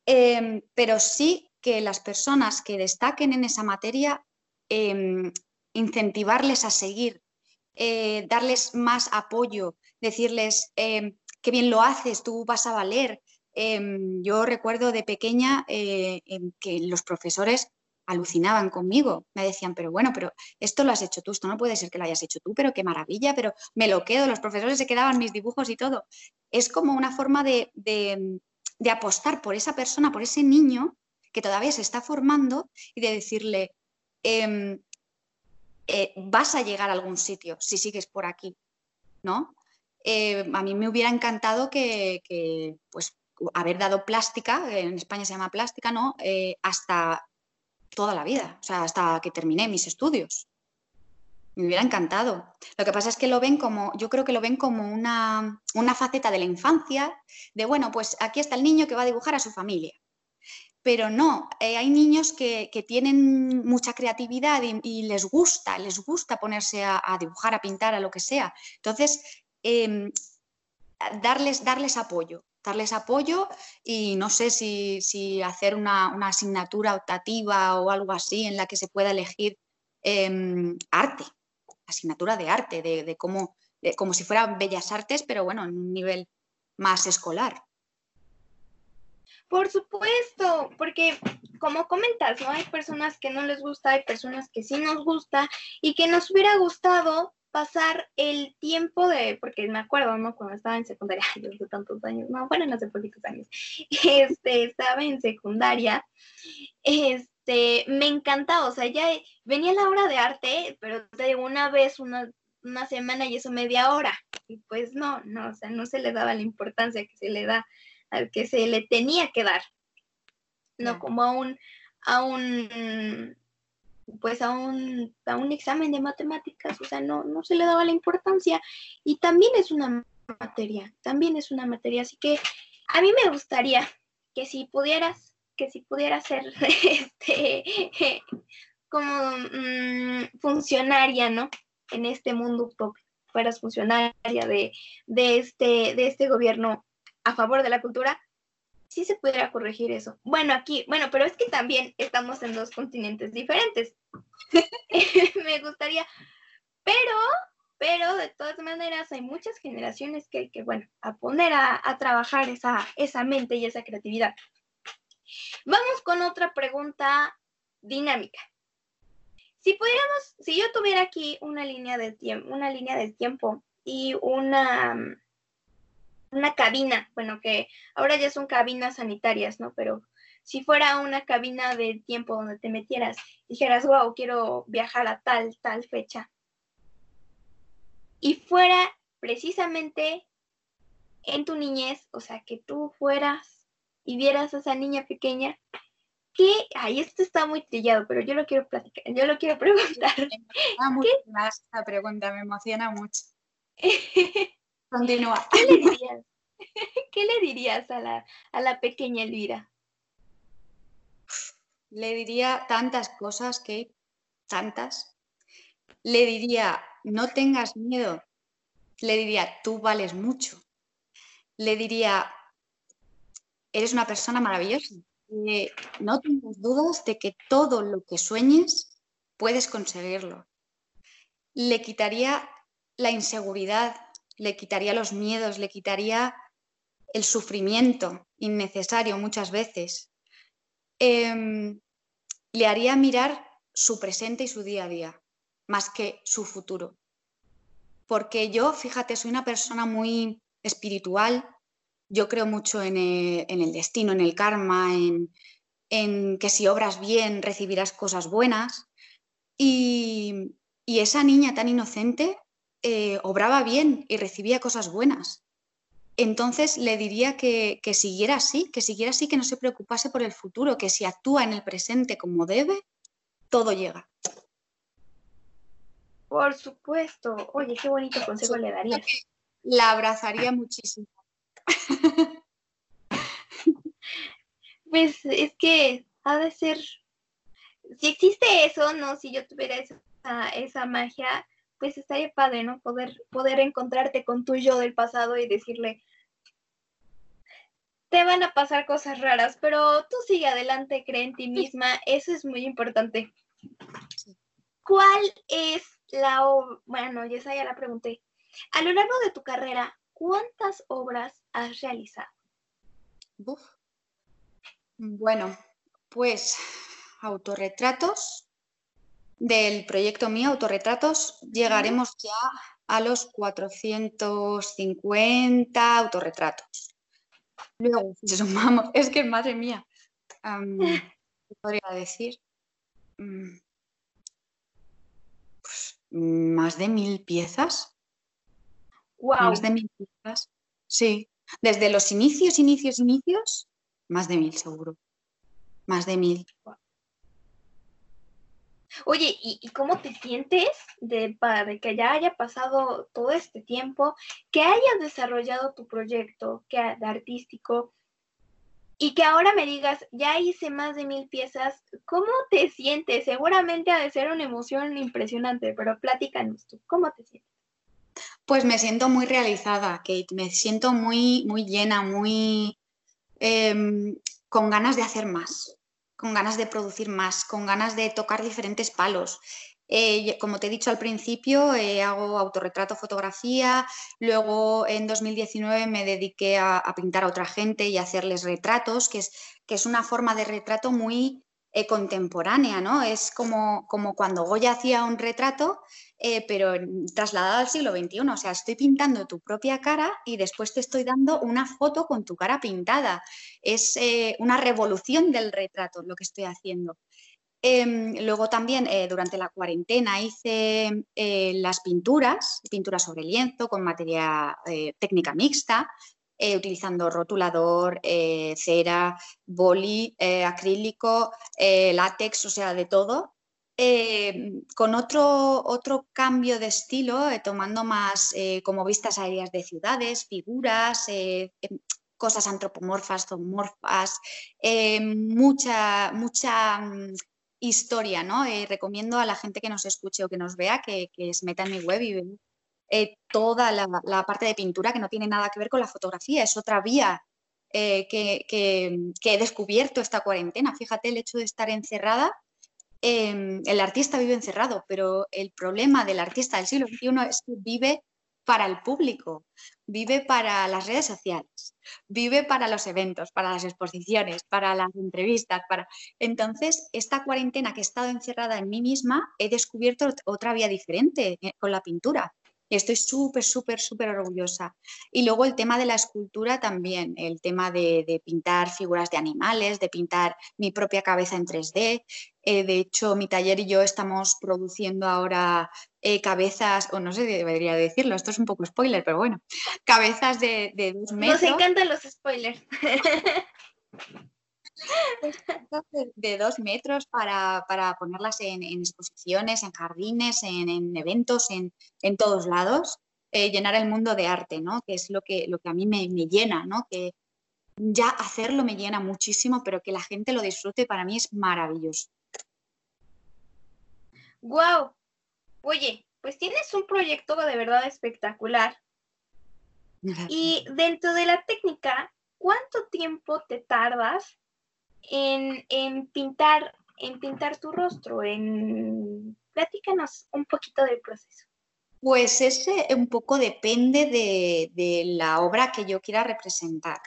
Speaker 3: em, pero sí que las personas que destaquen en esa materia, em, incentivarles a seguir, eh, darles más apoyo, decirles, em, qué bien lo haces, tú vas a valer, Em, yo recuerdo de pequeña eh, que los profesores alucinaban conmigo, me decían, pero bueno, pero esto lo has hecho tú, esto no puede ser que lo hayas hecho tú, pero qué maravilla, pero me lo quedo, los profesores se quedaban mis dibujos y todo. Es como una forma de, apostar por esa persona, por ese niño que todavía se está formando y de decirle, em, eh, vas a llegar a algún sitio si sigues por aquí, ¿no? Eh, a mí me hubiera encantado que, que, pues, haber dado plástica, en España se llama plástica, ¿no? Eh, hasta toda la vida, o sea, hasta que terminé mis estudios. Me hubiera encantado. Lo que pasa es que lo ven como, yo creo que lo ven como una, faceta de la infancia, de bueno, pues aquí está el niño que va a dibujar a su familia. Pero no, eh, hay niños que, tienen mucha creatividad y, les gusta, les gusta ponerse a, dibujar, a pintar, a lo que sea. Entonces, em, darles, darles apoyo, darles apoyo y no sé si, hacer una, asignatura optativa o algo así en la que se pueda elegir em, arte, asignatura de arte, de, cómo, como si fueran bellas artes, pero bueno, en un nivel más escolar.
Speaker 2: Por supuesto, porque como comentas, ¿no? Hay personas que no les gusta, hay personas que sí nos gusta y que nos hubiera gustado pasar el tiempo de, porque me acuerdo, ¿no? Cuando estaba en secundaria, yo hace tantos años, no, bueno, no hace poquitos años, este, estaba en secundaria, este, me encantaba, o sea, ya venía la hora de arte, pero te digo, una vez, una, una semana y eso media hora, y pues no, no, o sea, no se le daba la importancia que se le da al que se le tenía que dar, no como a un, a un pues a un, a un examen de matemáticas, o sea, no, no se le daba la importancia y también es una materia, también es una materia, así que a mí me gustaría que si pudieras, que si pudieras ser este, como mm, funcionaria, ¿no? En este mundo fueras funcionaria de, de, este, de este gobierno a favor de la cultura, sí se pudiera corregir eso. Bueno, aquí, bueno, pero es que también estamos en dos continentes diferentes. Me gustaría, pero, pero de todas maneras hay muchas generaciones que hay que, bueno, a poner a, a trabajar esa, esa mente y esa creatividad. Vamos con otra pregunta dinámica. Si pudiéramos, si yo tuviera aquí una línea de tiempo, una línea del tiempo y una una cabina, bueno, que ahora ya son cabinas sanitarias, ¿no? Pero si fuera una cabina de tiempo donde te metieras, dijeras, wow, quiero viajar a tal, tal fecha. Y fuera precisamente en tu niñez, o sea, que tú fueras y vieras a esa niña pequeña, que, ay, esto está muy trillado, pero yo lo quiero platicar, yo lo quiero preguntar.
Speaker 3: Me mucho más esta pregunta, me emociona mucho. Continúa.
Speaker 2: ¿Qué le dirías? ¿Qué le dirías a la, a la pequeña Elvira?
Speaker 3: Le diría tantas cosas, Kate, tantas. Le diría, no tengas miedo. Le diría, tú vales mucho. Le diría, eres una persona maravillosa. no tengas dudas de que todo lo que sueñes puedes conseguirlo. Le quitaría la inseguridad, le quitaría los miedos, le quitaría el sufrimiento innecesario muchas veces. Em, le haría mirar su presente y su día a día, más que su futuro. Porque yo, fíjate, soy una persona muy espiritual, yo creo mucho en el, destino, en el karma, en, que si obras bien recibirás cosas buenas. y esa niña tan inocente eh, obraba bien y recibía cosas buenas. Entonces le diría que, siguiera así, que siguiera así, que no se preocupase por el futuro, que si actúa en el presente como debe, todo llega.
Speaker 2: Por supuesto. Oye, qué bonito consejo le darías.
Speaker 3: La abrazaría muchísimo.
Speaker 2: pues es que ha de ser. Si existe eso, no, si yo tuviera esa, esa magia, pues estaría padre, ¿no? Poder, poder encontrarte con tu yo del pasado y decirle, te van a pasar cosas raras, pero tú sigue adelante, cree en ti misma, eso es muy importante. ¿Cuál es la obra? Bueno, ya esa ya la pregunté. A lo largo de tu carrera, ¿cuántas obras has realizado?
Speaker 3: Bueno, pues autorretratos, del proyecto mío, Autorretratos, llegaremos ya a los 450 autorretratos. Luego, si sumamos, es que madre mía, ¿qué podría decir? Mm, pues, más de mil piezas.
Speaker 2: Wow.
Speaker 3: Más de mil piezas. Sí. Desde los inicios, inicios, inicios, más de mil seguro. Más de mil.
Speaker 2: Oye, ¿y, cómo te sientes de, de, que ya haya pasado todo este tiempo, que hayas desarrollado tu proyecto que, artístico y que ahora me digas, ya hice más de mil piezas, ¿cómo te sientes? Seguramente ha de ser una emoción impresionante, pero platícanos tú, ¿cómo te sientes?
Speaker 3: Pues me siento muy realizada, Kate, me siento muy, muy llena, muy em, con ganas de hacer más con ganas de producir más, con ganas de tocar diferentes palos. Eh, como te he dicho al principio, eh, hago autorretrato, fotografía, luego en 2019 me dediqué a, pintar a otra gente y a hacerles retratos, que es, que es una forma de retrato muy eh, contemporánea, ¿no? Es como, como cuando Goya hacía un retrato, eh, pero trasladado al siglo XXI. O sea, estoy pintando tu propia cara y después te estoy dando una foto con tu cara pintada. Es eh, una revolución del retrato lo que estoy haciendo. Em, luego también durante la cuarentena hice las pinturas, pinturas sobre lienzo con materia técnica mixta, eh, utilizando rotulador, eh, cera, boli, eh, acrílico, látex, o sea, de todo. Con otro, otro cambio de estilo, tomando más como vistas aéreas de ciudades, figuras, em, cosas antropomorfas, zoomorfas, mucha, mucha mm, historia, ¿no? recomiendo a la gente que nos escuche o que nos vea que, que se meta en mi web y eh, toda la, parte de pintura que no tiene nada que ver con la fotografía, es otra vía eh, que, he descubierto esta cuarentena. Fíjate, el hecho de estar encerrada, em, el artista vive encerrado, pero el problema del artista del siglo XXI es que vive para el público, vive para las redes sociales, vive para los eventos, para las exposiciones, para las entrevistas, para... Entonces, esta cuarentena que he estado encerrada en mí misma, he descubierto otra vía diferente eh, con la pintura. Y estoy súper, súper, súper orgullosa. Y luego el tema de la escultura también, el tema de, pintar figuras de animales, de pintar mi propia cabeza en 3D. Eh, de hecho, mi taller y yo estamos produciendo ahora eh, cabezas, o no sé, debería decirlo, esto es un poco spoiler, pero bueno, cabezas de, de dos metros.
Speaker 2: Nos encantan los spoilers.
Speaker 3: de dos metros para, ponerlas en, exposiciones, en jardines, en, eventos, en, todos lados, eh, llenar el mundo de arte, ¿no? Que es lo que, lo que a mí me, llena, ¿no? Que ya hacerlo me llena muchísimo, pero que la gente lo disfrute para mí es maravilloso.
Speaker 2: ¡Wow! Oye, pues tienes un proyecto de verdad espectacular. Y dentro de la técnica, ¿cuánto tiempo te tardas en, pintar, en pintar tu rostro, en platícanos un poquito del proceso.
Speaker 3: Pues ese un poco depende de, la obra que yo quiera representar.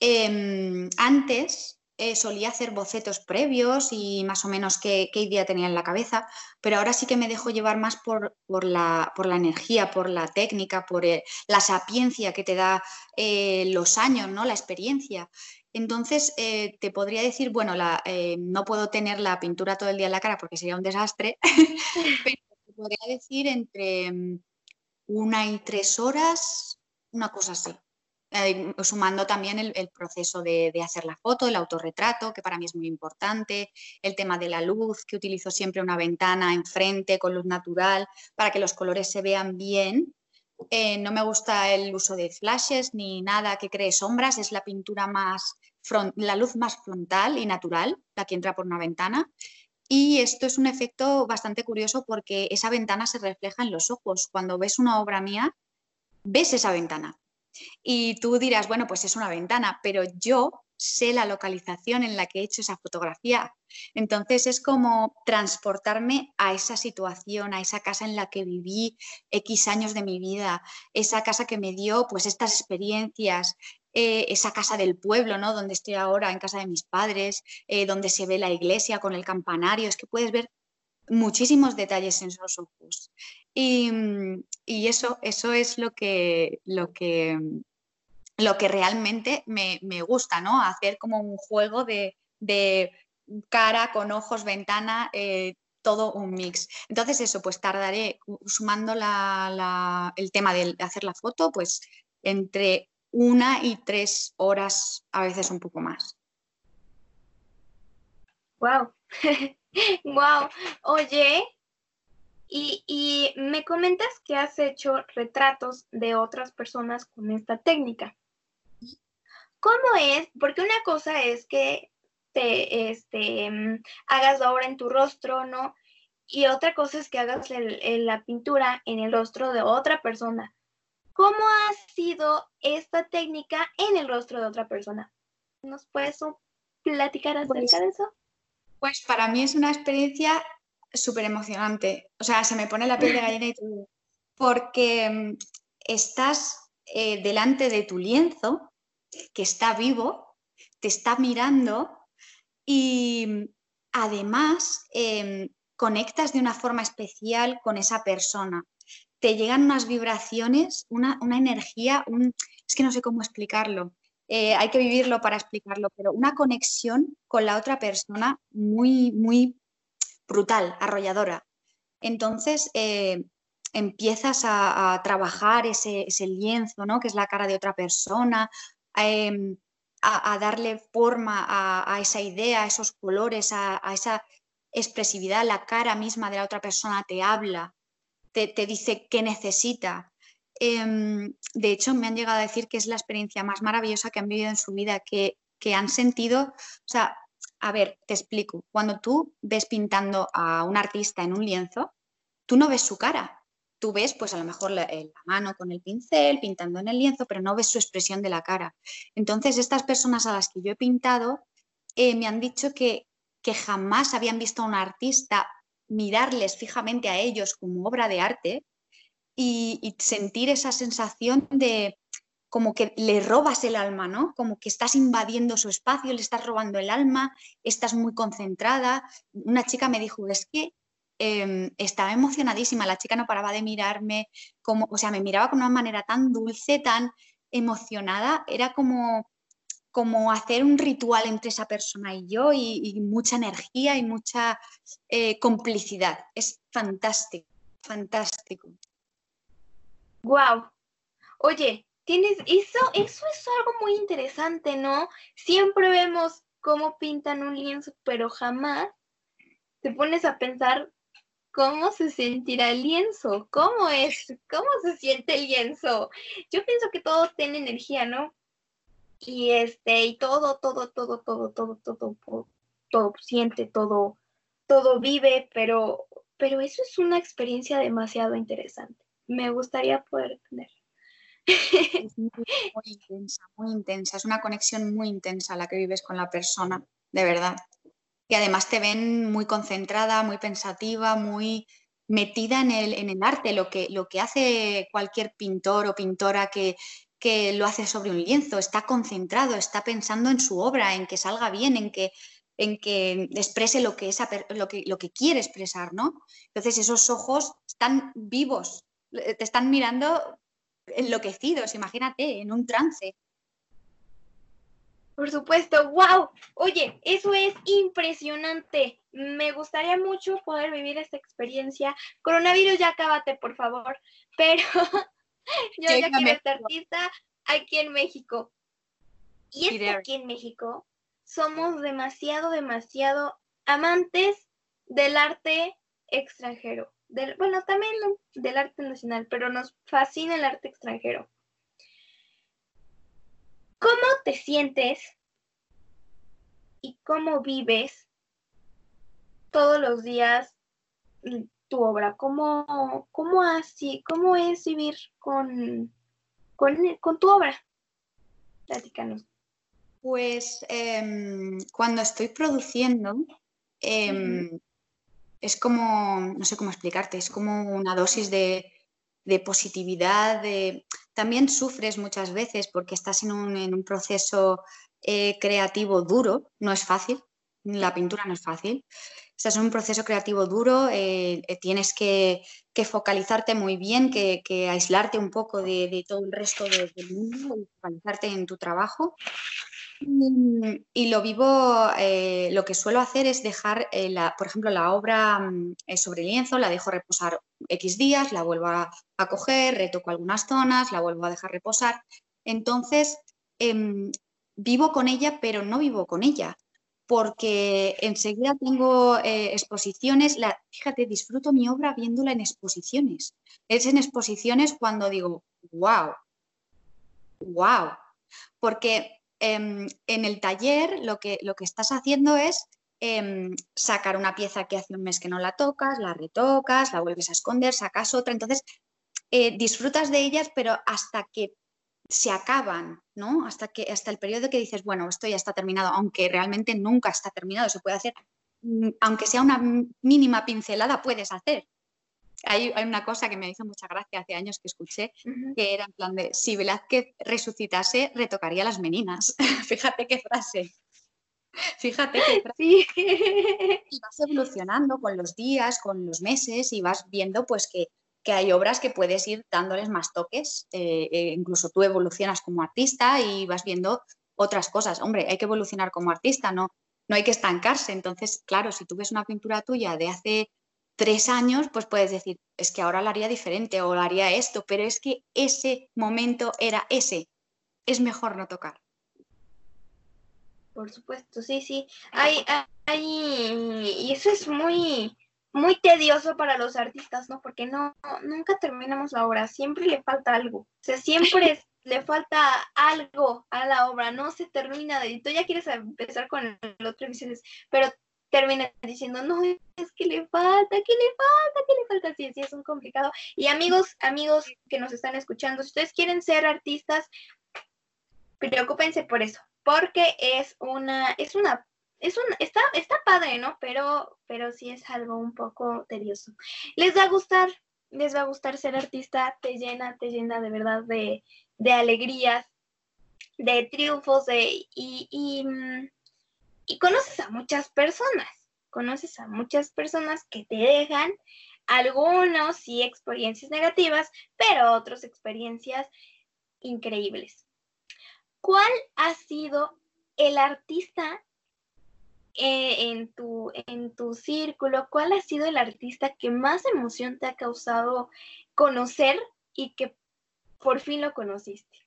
Speaker 3: Em, antes eh, solía hacer bocetos previos y más o menos qué, idea tenía en la cabeza, pero ahora sí que me dejo llevar más por, la, energía, por la técnica, por eh, la sapiencia que te da eh, los años, ¿no? la experiencia. Entonces, eh, te podría decir, bueno, eh, no puedo tener la pintura todo el día en la cara porque sería un desastre, pero te podría decir entre mm, una y tres horas, una cosa así. Eh, sumando también el, proceso de, hacer la foto, el autorretrato, que para mí es muy importante, el tema de la luz, que utilizo siempre una ventana enfrente con luz natural para que los colores se vean bien no me gusta el uso de flashes ni nada que cree sombras, es la pintura más, la luz más frontal y natural, la que entra por una ventana. Y esto es un efecto bastante curioso porque esa ventana se refleja en los ojos. Cuando ves una obra mía, ves esa ventana. Y tú dirás, bueno, pues es una ventana, pero yo sé la localización en la que he hecho esa fotografía. Entonces es como transportarme a esa situación, a esa casa en la que viví X años de mi vida, esa casa que me dio pues estas experiencias, eh, esa casa del pueblo, ¿no? Donde estoy ahora, en casa de mis padres, eh, donde se ve la iglesia con el campanario, es que puedes ver muchísimos detalles en esos ojos. Y, eso, eso es lo que, lo que lo que realmente me, gusta, ¿no? Hacer como un juego de, cara con ojos, ventana, eh, todo un mix. Entonces eso, pues tardaré sumando el tema de hacer la foto, pues entre una y tres horas, a veces un poco más.
Speaker 2: Wow, wow. Oye, y, y, me comentas que has hecho retratos de otras personas con esta técnica. ¿Cómo es? Porque una cosa es que te este, mm, hagas la obra en tu rostro, ¿no? Y otra cosa es que hagas la pintura en el rostro de otra persona. ¿Cómo ha sido esta técnica en el rostro de otra persona? ¿Nos puedes platicar acerca pues de eso?
Speaker 3: Pues para mí es una experiencia súper emocionante. O sea, se me pone la piel de gallina y todo. Porque mm, estás eh, delante de tu lienzo que está vivo, te está mirando y, además em, conectas de una forma especial con esa persona. Te llegan unas vibraciones, una, energía, es que no sé cómo explicarlo. Eh, hay que vivirlo para explicarlo, pero una conexión con la otra persona muy, muy brutal, arrolladora. Entonces, eh, empiezas a, trabajar ese, lienzo, ¿no? que es la cara de otra persona, em, a, darle forma a, esa idea, a esos colores, a, esa expresividad, la cara misma de la otra persona te habla, te, dice qué necesita. Em, de hecho, me han llegado a decir que es la experiencia más maravillosa que han vivido en su vida, que, que han sentido, o sea, a ver, te explico, cuando tú ves pintando a un artista en un lienzo, tú no ves su cara, tú ves pues a lo mejor la, eh, mano con el pincel pintando en el lienzo, pero no ves su expresión de la cara. Entonces, estas personas a las que yo he pintado eh, me han dicho que, que jamás habían visto a un artista mirarles fijamente a ellos como obra de arte y, sentir esa sensación de como que le robas el alma, ¿no? Como que estás invadiendo su espacio, le estás robando el alma, estás muy concentrada. Una chica me dijo, es que Em, estaba emocionadísima, la chica no paraba de mirarme, como, o sea, me miraba con una manera tan dulce, tan emocionada, era como, como hacer un ritual entre esa persona y yo y, mucha energía y mucha eh, complicidad. Es fantástico, fantástico.
Speaker 2: Wow. Oye, tienes eso, eso es algo muy interesante, ¿no? Siempre vemos cómo pintan un lienzo, pero jamás te pones a pensar ¿Cómo se sentirá el lienzo? ¿Cómo es? ¿Cómo se siente el lienzo? Yo pienso que todo tiene energía, ¿no? Y este, y todo, todo, todo, todo, todo, todo, todo, todo siente, todo, todo vive, pero, pero eso es una experiencia demasiado interesante. Me gustaría poder tener.
Speaker 3: Muy, muy intensa, muy intensa. Es una conexión muy intensa la que vives con la persona, de verdad y además te ven muy concentrada, muy pensativa, muy metida en el, en el arte, lo que, lo que hace cualquier pintor o pintora que, que lo hace sobre un lienzo, está concentrado, está pensando en su obra, en que salga bien, en que, en que exprese lo que, esa, lo, que, lo que quiere expresar, ¿no? Entonces esos ojos están vivos, te están mirando enloquecidos, imagínate, en un trance.
Speaker 2: Por supuesto, wow. Oye, eso es impresionante. Me gustaría mucho poder vivir esta experiencia. Coronavirus, ya cábate, por favor. Pero yo ya quiero ser artista aquí en México. Y es que aquí en México somos demasiado, demasiado amantes del arte extranjero. Del, bueno, también del arte nacional, pero nos fascina el arte extranjero. ¿Cómo te sientes y cómo vives todos los días tu obra? ¿Cómo, cómo, así, cómo es vivir con, con, tu obra? Platícanos.
Speaker 3: Pues em, cuando estoy produciendo, em, es como, no sé cómo explicarte, es como una dosis de, de positividad, de también sufres muchas veces porque estás en un, proceso eh, creativo duro, no es fácil, la pintura no es fácil. En un proceso creativo duro, eh, eh, tienes que, focalizarte muy bien, que, aislarte un poco de, todo el resto del mundo y focalizarte en tu trabajo. Y, lo vivo, lo que suelo hacer es dejar, por ejemplo, la obra mm, sobre lienzo, la dejo reposar X días, la vuelvo a, coger, retoco algunas zonas, la vuelvo a dejar reposar. Entonces, em, vivo con ella, pero no vivo con ella, porque enseguida tengo eh, exposiciones. La, fíjate, disfruto mi obra viéndola en exposiciones. Es en exposiciones cuando digo, wow, wow, porque em, en el taller lo que, lo que estás haciendo es Em, sacar una pieza que hace un mes que no la tocas, la retocas, la vuelves a esconder, sacas otra. Entonces, eh, disfrutas de ellas, pero hasta que se acaban, ¿no? Hasta, que, hasta el periodo que dices, bueno, esto ya está terminado, aunque realmente nunca está terminado, se puede hacer, mm, aunque sea una mínima pincelada, puedes hacer. Hay, hay, una cosa que me hizo mucha gracia hace años que escuché, que era en plan de, si Velázquez resucitase, retocaría las meninas. Fíjate qué frase. Fíjate que sí. vas evolucionando con los días, con los meses y vas viendo pues que, hay obras que puedes ir dándoles más toques. Eh, eh, incluso tú evolucionas como artista y vas viendo otras cosas. Hombre, hay que evolucionar como artista, no, no hay que estancarse. Entonces, claro, si tú ves una pintura tuya de hace tres años, pues puedes decir, es que ahora la haría diferente o la haría esto, pero es que ese momento era ese. Es mejor no tocar.
Speaker 2: Por supuesto, sí, sí. Hay, hay, y eso es muy, muy tedioso para los artistas, ¿no? Porque no, nunca terminamos la obra, siempre le falta algo. O sea, siempre le falta algo a la obra, no se termina de, y tú ya quieres empezar con el otro y dices, pero termina diciendo, no, es que le falta, que le falta, que le falta, sí, sí, es un complicado. Y amigos, amigos que nos están escuchando, si ustedes quieren ser artistas, preocúpense por eso, porque es una, es una, es un, está, está padre, ¿no? Pero, pero sí es algo un poco tedioso. Les va a gustar, les va a gustar ser artista, te llena, te llena de verdad de, de alegrías, de triunfos, de, y, y, conoces a muchas personas, conoces a muchas personas que te dejan algunos experiencias negativas, pero otras experiencias increíbles. ¿Cuál ha sido el artista en, tu, en tu círculo? ¿Cuál ha sido el artista que más emoción te ha causado conocer y que por fin lo conociste?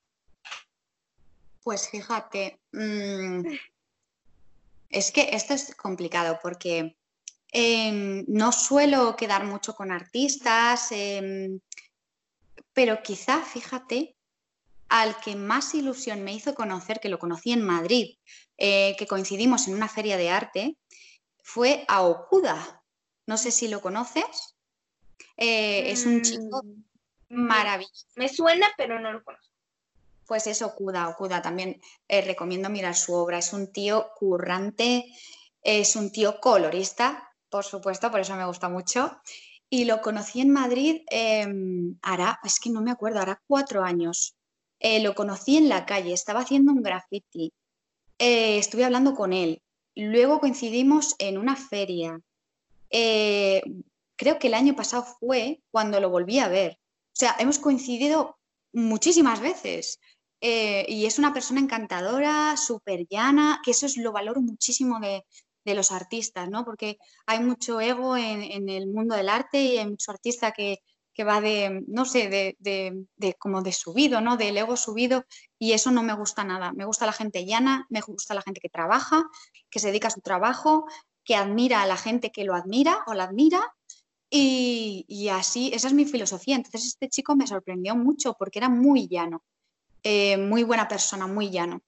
Speaker 3: Pues fíjate, mm, es que esto es complicado porque em, no suelo quedar mucho con artistas, em, pero quizá, fíjate, al que más ilusión me hizo conocer, que lo conocí en Madrid, eh, que coincidimos en una feria de arte, fue a Okuda. No sé si lo conoces. Eh, es un chico mm, maravilloso.
Speaker 2: Me suena, pero no lo conozco.
Speaker 3: Pues es Okuda. Okuda también eh, recomiendo mirar su obra. Es un tío currante, es un tío colorista, por supuesto, por eso me gusta mucho. Y lo conocí en Madrid, em, hará, es que no me acuerdo, hará cuatro años. Lo conocí en la calle, estaba haciendo un graffiti. Eh, estuve hablando con él. Luego coincidimos en una feria. Eh, creo que el año pasado fue cuando lo volví a ver. O sea, hemos coincidido muchísimas veces. y es una persona encantadora, súper llana, que eso es lo valoro muchísimo de, los artistas, ¿no? Porque hay mucho ego en, en, el mundo del arte y hay mucho artista que, que va de, no sé, de, como de subido, ¿no? Del ego subido y eso no me gusta nada. Me gusta la gente llana, me gusta la gente que trabaja, que se dedica a su trabajo, que admira a la gente que lo admira o la admira y, así, esa es mi filosofía. Entonces este chico me sorprendió mucho porque era muy llano, eh, muy buena persona, muy llano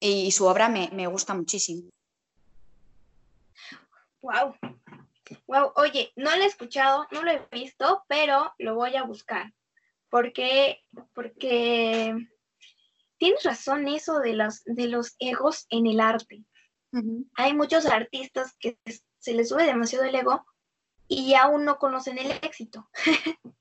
Speaker 3: y, su obra me, me gusta muchísimo.
Speaker 2: Wow, Wow, oye, no lo he escuchado, no lo he visto, pero lo voy a buscar. Porque, porque tienes razón eso de los, de los egos en el arte. Hay muchos artistas que se les sube demasiado el ego y aún no conocen el éxito.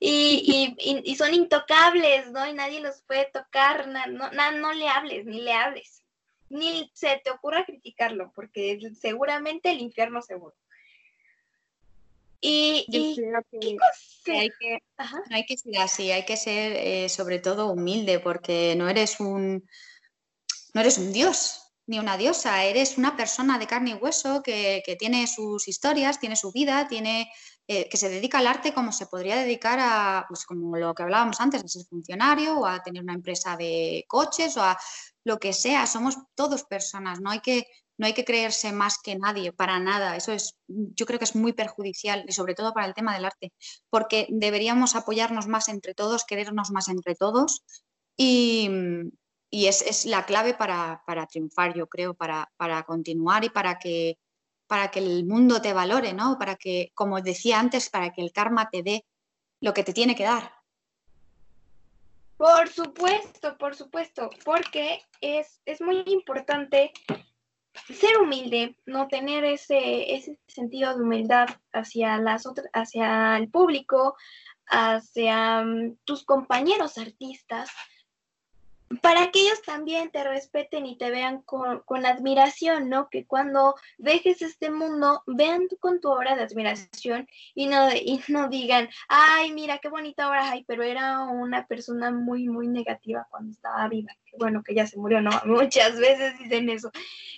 Speaker 2: y, y, son intocables, ¿no? Y nadie los puede tocar, no, no le hables, ni le hables. Ni se te ocurra criticarlo, porque seguramente el infierno seguro. Y,
Speaker 3: hay, que, hay que ser así, hay que ser eh, sobre todo humilde porque no eres un no eres un dios ni una diosa, eres una persona de carne y hueso que, tiene sus historias, tiene su vida, tiene eh, que se dedica al arte como se podría dedicar a, pues como lo que hablábamos antes, a ser funcionario o a tener una empresa de coches o a lo que sea, somos todos personas, no hay que no hay que creerse más que nadie, para nada. Eso es, yo creo que es muy perjudicial y sobre todo para el tema del arte, porque deberíamos apoyarnos más entre todos, querernos más entre todos y, es, la clave para, triunfar, yo creo, para, continuar y para que, para que el mundo te valore, ¿no? Para que, como decía antes, para que el karma te dé lo que te tiene que dar.
Speaker 2: Por supuesto, por supuesto, porque es, es muy importante ser humilde, no tener ese, ese sentido de humildad hacia las otras, hacia el público, hacia mm, tus compañeros artistas, para que ellos también te respeten y te vean con, admiración, ¿no? Que cuando dejes este mundo, vean con tu obra de admiración y no, y no digan, ay, mira qué bonita obra hay, pero era una persona muy, muy negativa cuando estaba viva. Bueno, que ya se murió, ¿no? Muchas veces dicen eso,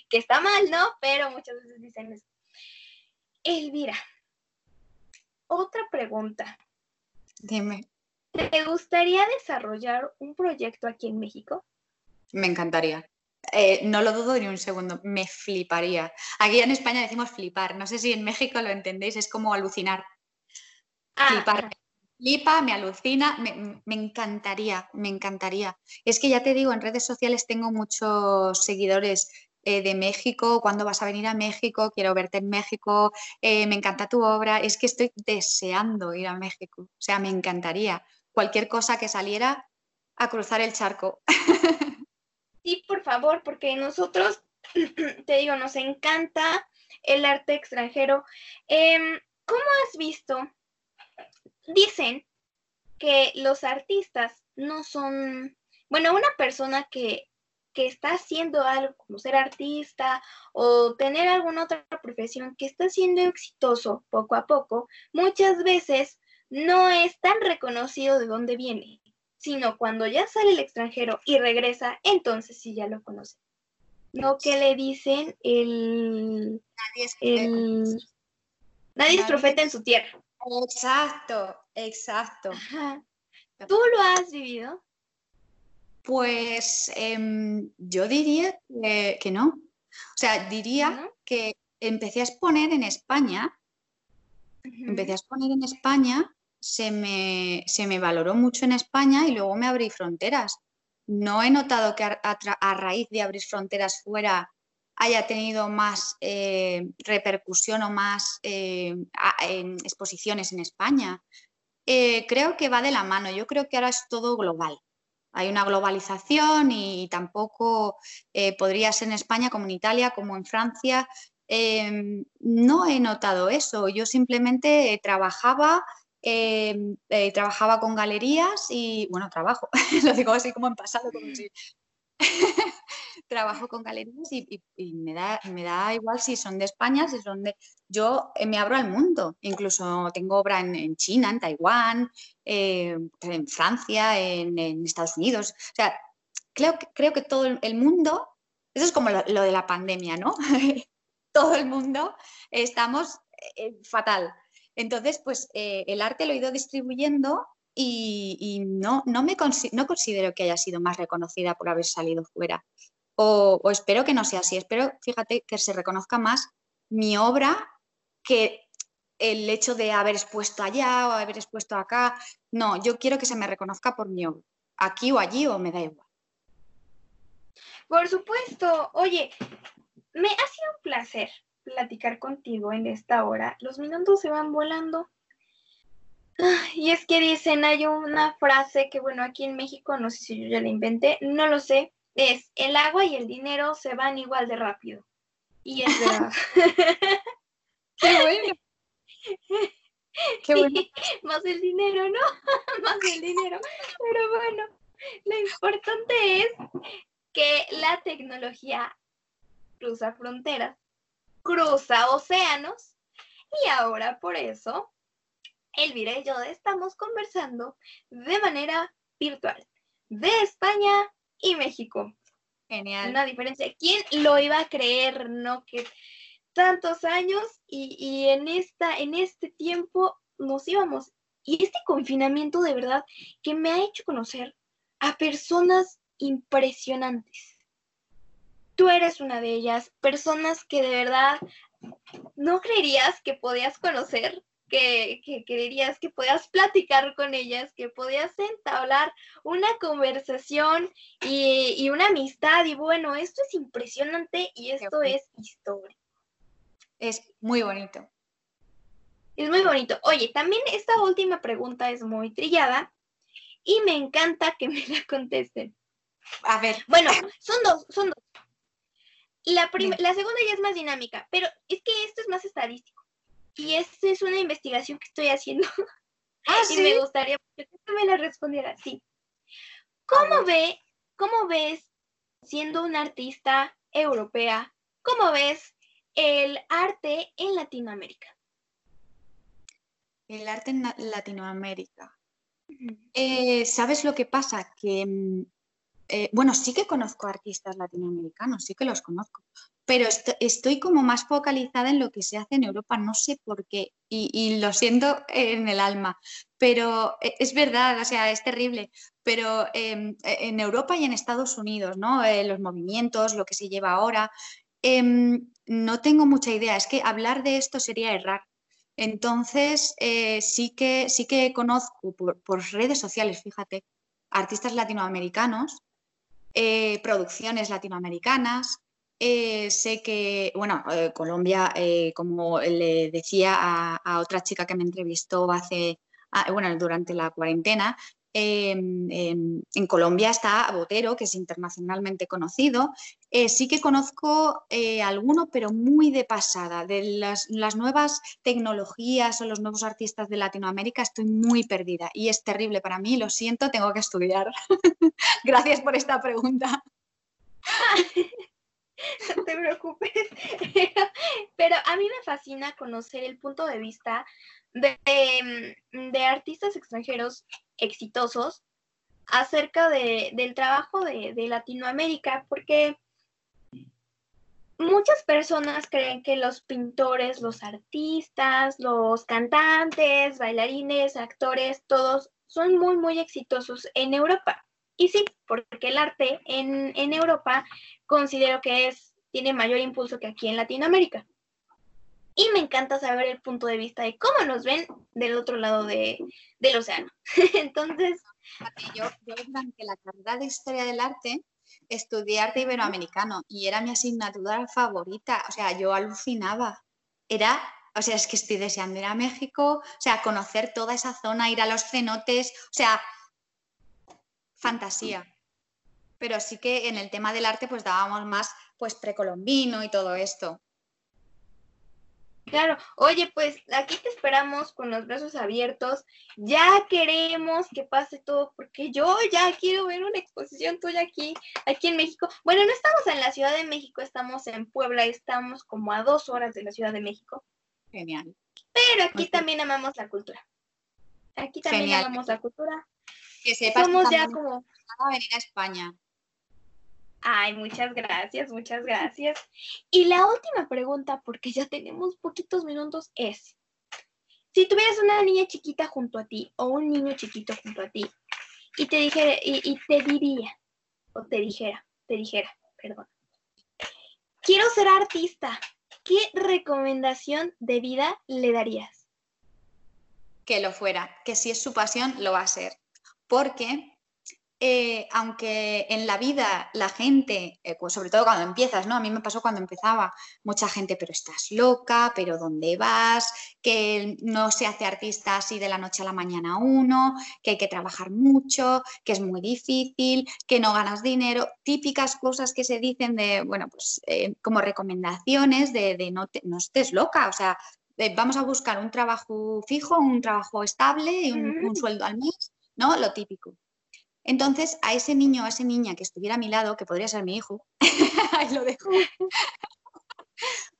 Speaker 2: que está mal, ¿no? Pero muchas veces dicen eso. Elvira, otra pregunta.
Speaker 3: Dime.
Speaker 2: ¿Te gustaría desarrollar un proyecto aquí en México?
Speaker 3: Me encantaría. Eh, no lo dudo ni un segundo, me fliparía. Aquí en España decimos flipar, no sé si en México lo entendéis, es como alucinar. Ah, flipar. Flipa, me alucina, me, me, encantaría, me encantaría. Es que ya te digo, en redes sociales tengo muchos seguidores eh, de México, ¿cuándo vas a venir a México? Quiero verte en México, eh, me encanta tu obra, es que estoy deseando ir a México, o sea, me encantaría cualquier cosa que saliera a cruzar el charco.
Speaker 2: Sí, por favor, porque nosotros, te digo, nos encanta el arte extranjero. Em, ¿Cómo has visto? Dicen que los artistas no son, bueno, una persona que, que está haciendo algo como ser artista o tener alguna otra profesión que está siendo exitoso poco a poco, muchas veces no es tan reconocido de dónde viene, sino cuando ya sale el extranjero y regresa, entonces sí ya lo conoce. No que le dicen el... Nadie es, Nadie es profeta en su tierra.
Speaker 3: Exacto, exacto.
Speaker 2: ¿Tú lo has vivido?
Speaker 3: Pues em, yo diría que, no. O sea, diría que empecé a exponer en España, empecé a exponer en España se me, se me valoró mucho en España y luego me abrí fronteras. No he notado que a, raíz de abrir fronteras fuera haya tenido más eh, repercusión o más eh, exposiciones en España. Eh, creo que va de la mano. Yo creo que ahora es todo global. Hay una globalización y, tampoco podría ser en España como en Italia, como en Francia. no he notado eso. Yo simplemente trabajaba Em, eh, trabajaba con galerías y, bueno, trabajo, lo digo así como en pasado, como si... trabajo con galerías y, me, da, me da igual si son de España, si son de... Yo eh, me abro al mundo, incluso tengo obra en, China, en Taiwán, eh, en Francia, en, Estados Unidos. O sea, creo, creo que todo el mundo, eso es como lo, lo de la pandemia, ¿no? todo el mundo estamos fatal. Entonces, pues eh, el arte lo he ido distribuyendo y, no, no, me no considero que haya sido más reconocida por haber salido fuera. O, espero que no sea así. Espero, fíjate, que se reconozca más mi obra que el hecho de haber expuesto allá o haber expuesto acá. No, yo quiero que se me reconozca por mi obra. Aquí o allí o me da igual.
Speaker 2: Por supuesto. Oye, me ha sido un placer platicar contigo en esta hora. Los minutos se van volando. Y es que dicen, hay una frase que, bueno, aquí en México, no sé si yo ya la inventé, no lo sé, es, el agua y el dinero se van igual de rápido. Y es verdad.
Speaker 3: Qué bueno.
Speaker 2: Qué bueno. más el dinero, ¿no? más el dinero. Pero bueno, lo importante es que la tecnología cruza fronteras cruza océanos y ahora por eso Elvira y yo estamos conversando de manera virtual de España y México.
Speaker 3: Genial.
Speaker 2: Una diferencia. ¿Quién lo iba a creer, no? Que tantos años y, en, esta, en este tiempo nos íbamos. Y este confinamiento de verdad que me ha hecho conocer a personas impresionantes tú eres una de ellas, personas que de verdad no creerías que podías conocer, que, creerías que podías platicar con ellas, que podías entablar una conversación y, una amistad. Y bueno, esto es impresionante y esto es historia.
Speaker 3: Es muy bonito.
Speaker 2: Es muy bonito. Oye, también esta última pregunta es muy trillada y me encanta que me la contesten.
Speaker 3: A ver.
Speaker 2: Bueno, son dos, son dos. La, la segunda ya es más dinámica, pero es que esto es más estadístico. Y esta es una investigación que estoy haciendo.
Speaker 3: Ah,
Speaker 2: y me gustaría que tú me la respondieras. Sí. ¿Cómo ve ¿cómo ves, siendo una artista europea, cómo ves el arte en Latinoamérica?
Speaker 3: El arte en Latinoamérica. Eh, ¿Sabes lo que pasa? Que, mm, eh, bueno, sí que conozco artistas latinoamericanos, sí que los conozco, pero estoy como más focalizada en lo que se hace en Europa, no sé por qué, y, lo siento en el alma, pero e, es verdad, o sea, es terrible, pero em, e, en Europa y en Estados Unidos, ¿no? Eh, los movimientos, lo que se lleva ahora, em, no tengo mucha idea, es que hablar de esto sería errar. Entonces, eh, sí, que, sí que conozco por, redes sociales, fíjate, artistas latinoamericanos, eh, producciones latinoamericanas. Eh, sé que, bueno, Colombia, como le decía a, a, otra chica que me entrevistó hace, ah, bueno, durante la cuarentena, en Colombia está Botero, que es internacionalmente conocido. Eh, sí que conozco eh, alguno, pero muy de pasada. De las, nuevas tecnologías o los nuevos artistas de Latinoamérica estoy muy perdida y es terrible para mí. Lo siento, tengo que estudiar. Gracias por esta pregunta.
Speaker 2: no te preocupes. Pero a mí me fascina conocer el punto de vista de, de artistas extranjeros exitosos acerca de, del trabajo de, de, Latinoamérica, porque muchas personas creen que los pintores, los artistas, los cantantes, bailarines, actores, todos son muy, muy exitosos en Europa. Y sí, porque el arte en, en Europa considero que es, tiene mayor impulso que aquí en Latinoamérica. Y me encanta saber el punto de vista de cómo nos ven del otro lado de, del océano. Entonces...
Speaker 3: Yo, yo durante la carrera de Historia del Arte estudié arte iberoamericano y era mi asignatura favorita. O sea, yo alucinaba. Era, o sea, es que estoy deseando ir a México, o sea, conocer toda esa zona, ir a los cenotes, o sea, fantasía. Pero sí que en el tema del arte pues dábamos más pues precolombino y todo esto.
Speaker 2: Claro, oye, pues aquí te esperamos con los brazos abiertos. Ya queremos que pase todo, porque yo ya quiero ver una exposición tuya aquí, aquí en México. Bueno, no estamos en la Ciudad de México, estamos en Puebla, estamos como a dos horas de la Ciudad de México.
Speaker 3: Genial.
Speaker 2: Pero aquí también amamos la cultura. Aquí también amamos la cultura.
Speaker 3: Que sepas Somos ya como... A venir a España.
Speaker 2: Ay, muchas gracias, muchas gracias. Y la última pregunta, porque ya tenemos poquitos minutos, es, si tuvieras una niña chiquita junto a ti o un niño chiquito junto a ti y te, dijera, y, te diría, o te dijera, te dijera, perdón, quiero ser artista, ¿qué recomendación de vida le darías?
Speaker 3: Que lo fuera, que si es su pasión, lo va a ser. Porque eh, aunque en la vida la gente, eh, pues sobre todo cuando empiezas, ¿no? A mí me pasó cuando empezaba, mucha gente, pero estás loca, pero ¿dónde vas? Que no se hace artista así de la noche a la mañana uno, que hay que trabajar mucho, que es muy difícil, que no ganas dinero, típicas cosas que se dicen de, bueno, pues eh, como recomendaciones de, no, no estés loca, o sea, vamos a buscar un trabajo fijo, un trabajo estable y un, un sueldo al mes, ¿no? Lo típico. Entonces, a ese niño o a esa niña que estuviera a mi lado, que podría ser mi hijo, ahí lo dejo,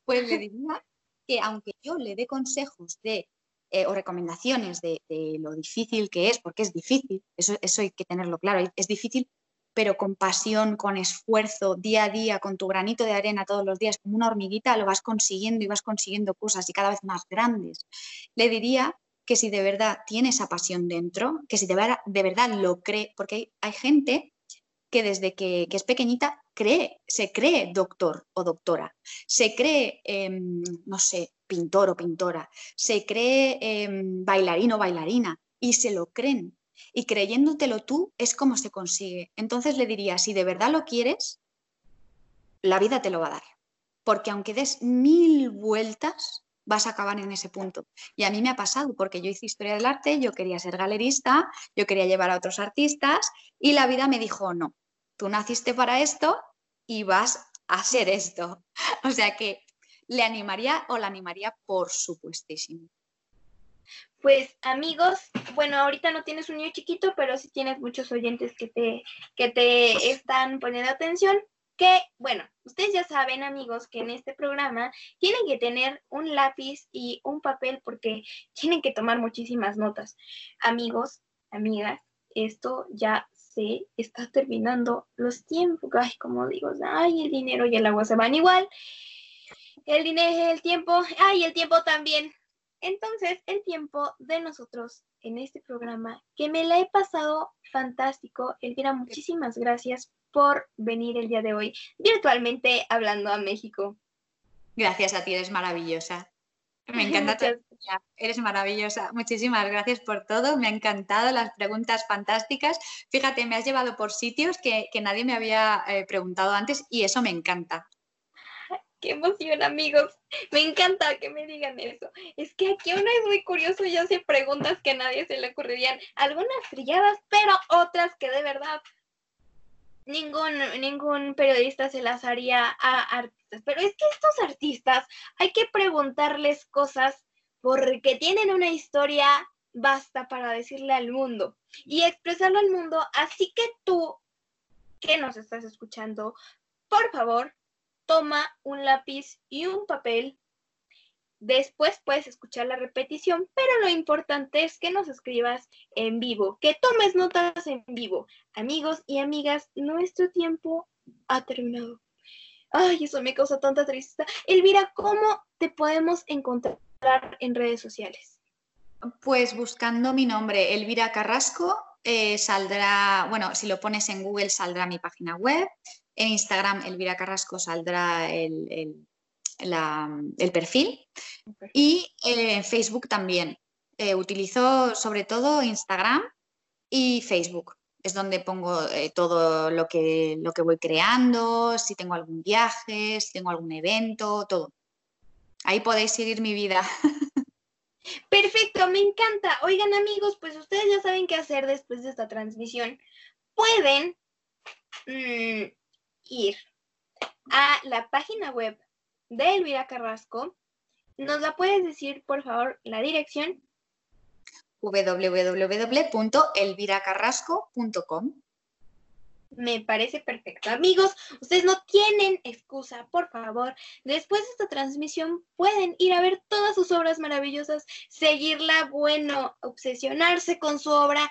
Speaker 3: pues le diría que aunque yo le dé consejos de, eh, o recomendaciones de, lo difícil que es, porque es difícil, eso, eso hay que tenerlo claro, es difícil, pero con pasión, con esfuerzo, día a día, con tu granito de arena todos los días, como una hormiguita, lo vas consiguiendo y vas consiguiendo cosas y cada vez más grandes. Le diría que si de verdad tiene esa pasión dentro, que si de verdad, lo cree, porque hay, gente que desde que, es pequeñita cree, se cree doctor o doctora, se cree, em, no sé, pintor o pintora, se cree em, bailarín o bailarina y se lo creen. Y creyéndotelo tú es como se consigue. Entonces le diría, si de verdad lo quieres, la vida te lo va a dar. Porque aunque des mil vueltas, vas a acabar en ese punto. Y a mí me ha pasado porque yo hice historia del arte, yo quería ser galerista, yo quería llevar a otros artistas y la vida me dijo, no, tú naciste para esto y vas a hacer esto. O sea que le animaría o la animaría por supuestísimo.
Speaker 2: Pues amigos, bueno, ahorita no tienes un niño chiquito, pero sí tienes muchos oyentes que te, que te están poniendo atención. Que, bueno, ustedes ya saben, amigos, que en este programa tienen que tener un lápiz y un papel porque tienen que tomar muchísimas notas. Amigos, amigas, esto ya se está terminando los tiempos. Ay, como digo, ay, el dinero y el agua se van igual. El dinero, el tiempo, ay, el tiempo también. Entonces, el tiempo de nosotros en este programa, que me la he pasado fantástico. Elvira, muchísimas gracias por venir el día de hoy virtualmente hablando a México.
Speaker 3: Gracias a ti, eres maravillosa. Me encanta tu eres maravillosa. Muchísimas gracias por todo. Me ha encantado las preguntas fantásticas. Fíjate, me has llevado por sitios que, nadie me había eh, preguntado antes y eso me encanta
Speaker 2: qué emoción, amigos. Me encanta que me digan eso. Es que aquí uno es muy curioso y hace preguntas que a nadie se le ocurrirían. Algunas trilladas, pero otras que de verdad ningún, ningún periodista se las haría a artistas. Pero es que estos artistas hay que preguntarles cosas porque tienen una historia basta para decirle al mundo y expresarlo al mundo. Así que tú, que nos estás escuchando, por favor, toma un lápiz y un papel. Después puedes escuchar la repetición, pero lo importante es que nos escribas en vivo, que tomes notas en vivo. Amigos y amigas, nuestro tiempo ha terminado. Ay, eso me causa tanta tristeza. Elvira, ¿cómo te podemos encontrar en redes sociales?
Speaker 3: Pues buscando mi nombre, Elvira Carrasco, eh, saldrá, bueno, si lo pones en Google saldrá mi página web, en Instagram, Elvira Carrasco, saldrá el, perfil. Y eh, Facebook también. Eh, utilizo sobre todo Instagram y Facebook. Es donde pongo eh, todo lo que, lo que voy creando, si tengo algún viaje, si tengo algún evento, todo. Ahí podéis seguir mi vida.
Speaker 2: Perfecto, me encanta. Oigan amigos, pues ustedes ya saben qué hacer después de esta transmisión. Pueden mm, ir a la página web de Elvira Carrasco. ¿Nos la puedes decir, por favor, la dirección?
Speaker 3: www.elviracarrasco.com
Speaker 2: me parece perfecto. Amigos, ustedes no tienen excusa, por favor. Después de esta transmisión pueden ir a ver todas sus obras maravillosas, seguirla, bueno, obsesionarse con su obra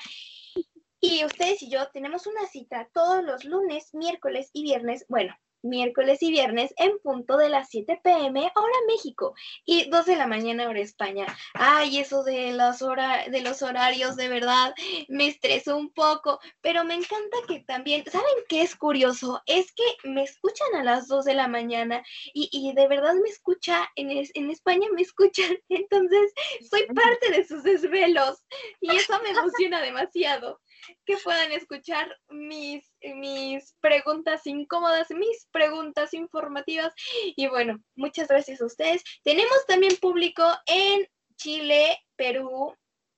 Speaker 2: y ustedes y yo tenemos una cita todos los lunes, miércoles y viernes, bueno, miércoles y viernes en punto de las 7 pm hora México y 2 de la mañana hora España. Ay, eso de los, hora, de los horarios de verdad me estresó un poco, pero me encanta que también, ¿saben qué es curioso? Es que me escuchan a las 2 de la mañana y, y de verdad me escucha, en, en España me escuchan, entonces soy parte de sus desvelos y eso me emociona demasiado que puedan escuchar mis, mis preguntas incómodas, mis preguntas informativas. Y bueno, muchas gracias a ustedes. Tenemos también público en Chile, Perú,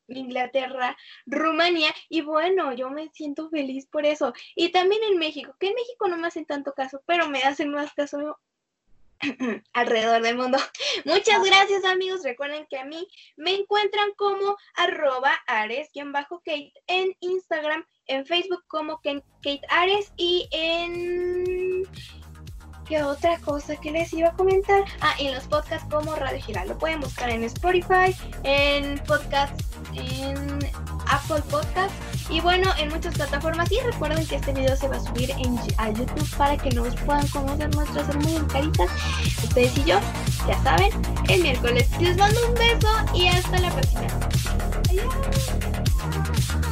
Speaker 2: Inglaterra, Rumania y bueno, yo me siento feliz por eso. Y también en México, que en México no me hacen tanto caso, pero me hacen más caso alrededor del mundo. Muchas gracias amigos. Recuerden que a mí me encuentran como arroba ares-kate en Instagram, en Facebook como Kate Ares y en... ¿Qué otra cosa que les iba a comentar? Ah, en los podcasts como Radio Giral. Lo pueden buscar en Spotify, en podcast, en Apple Podcast y bueno, en muchas plataformas. Y recuerden que este video se va a subir en, a YouTube para que nos puedan conocer nuestras hermosas caritas. Ustedes y yo, ya saben, el miércoles. Les mando un beso y hasta la próxima. Adiós.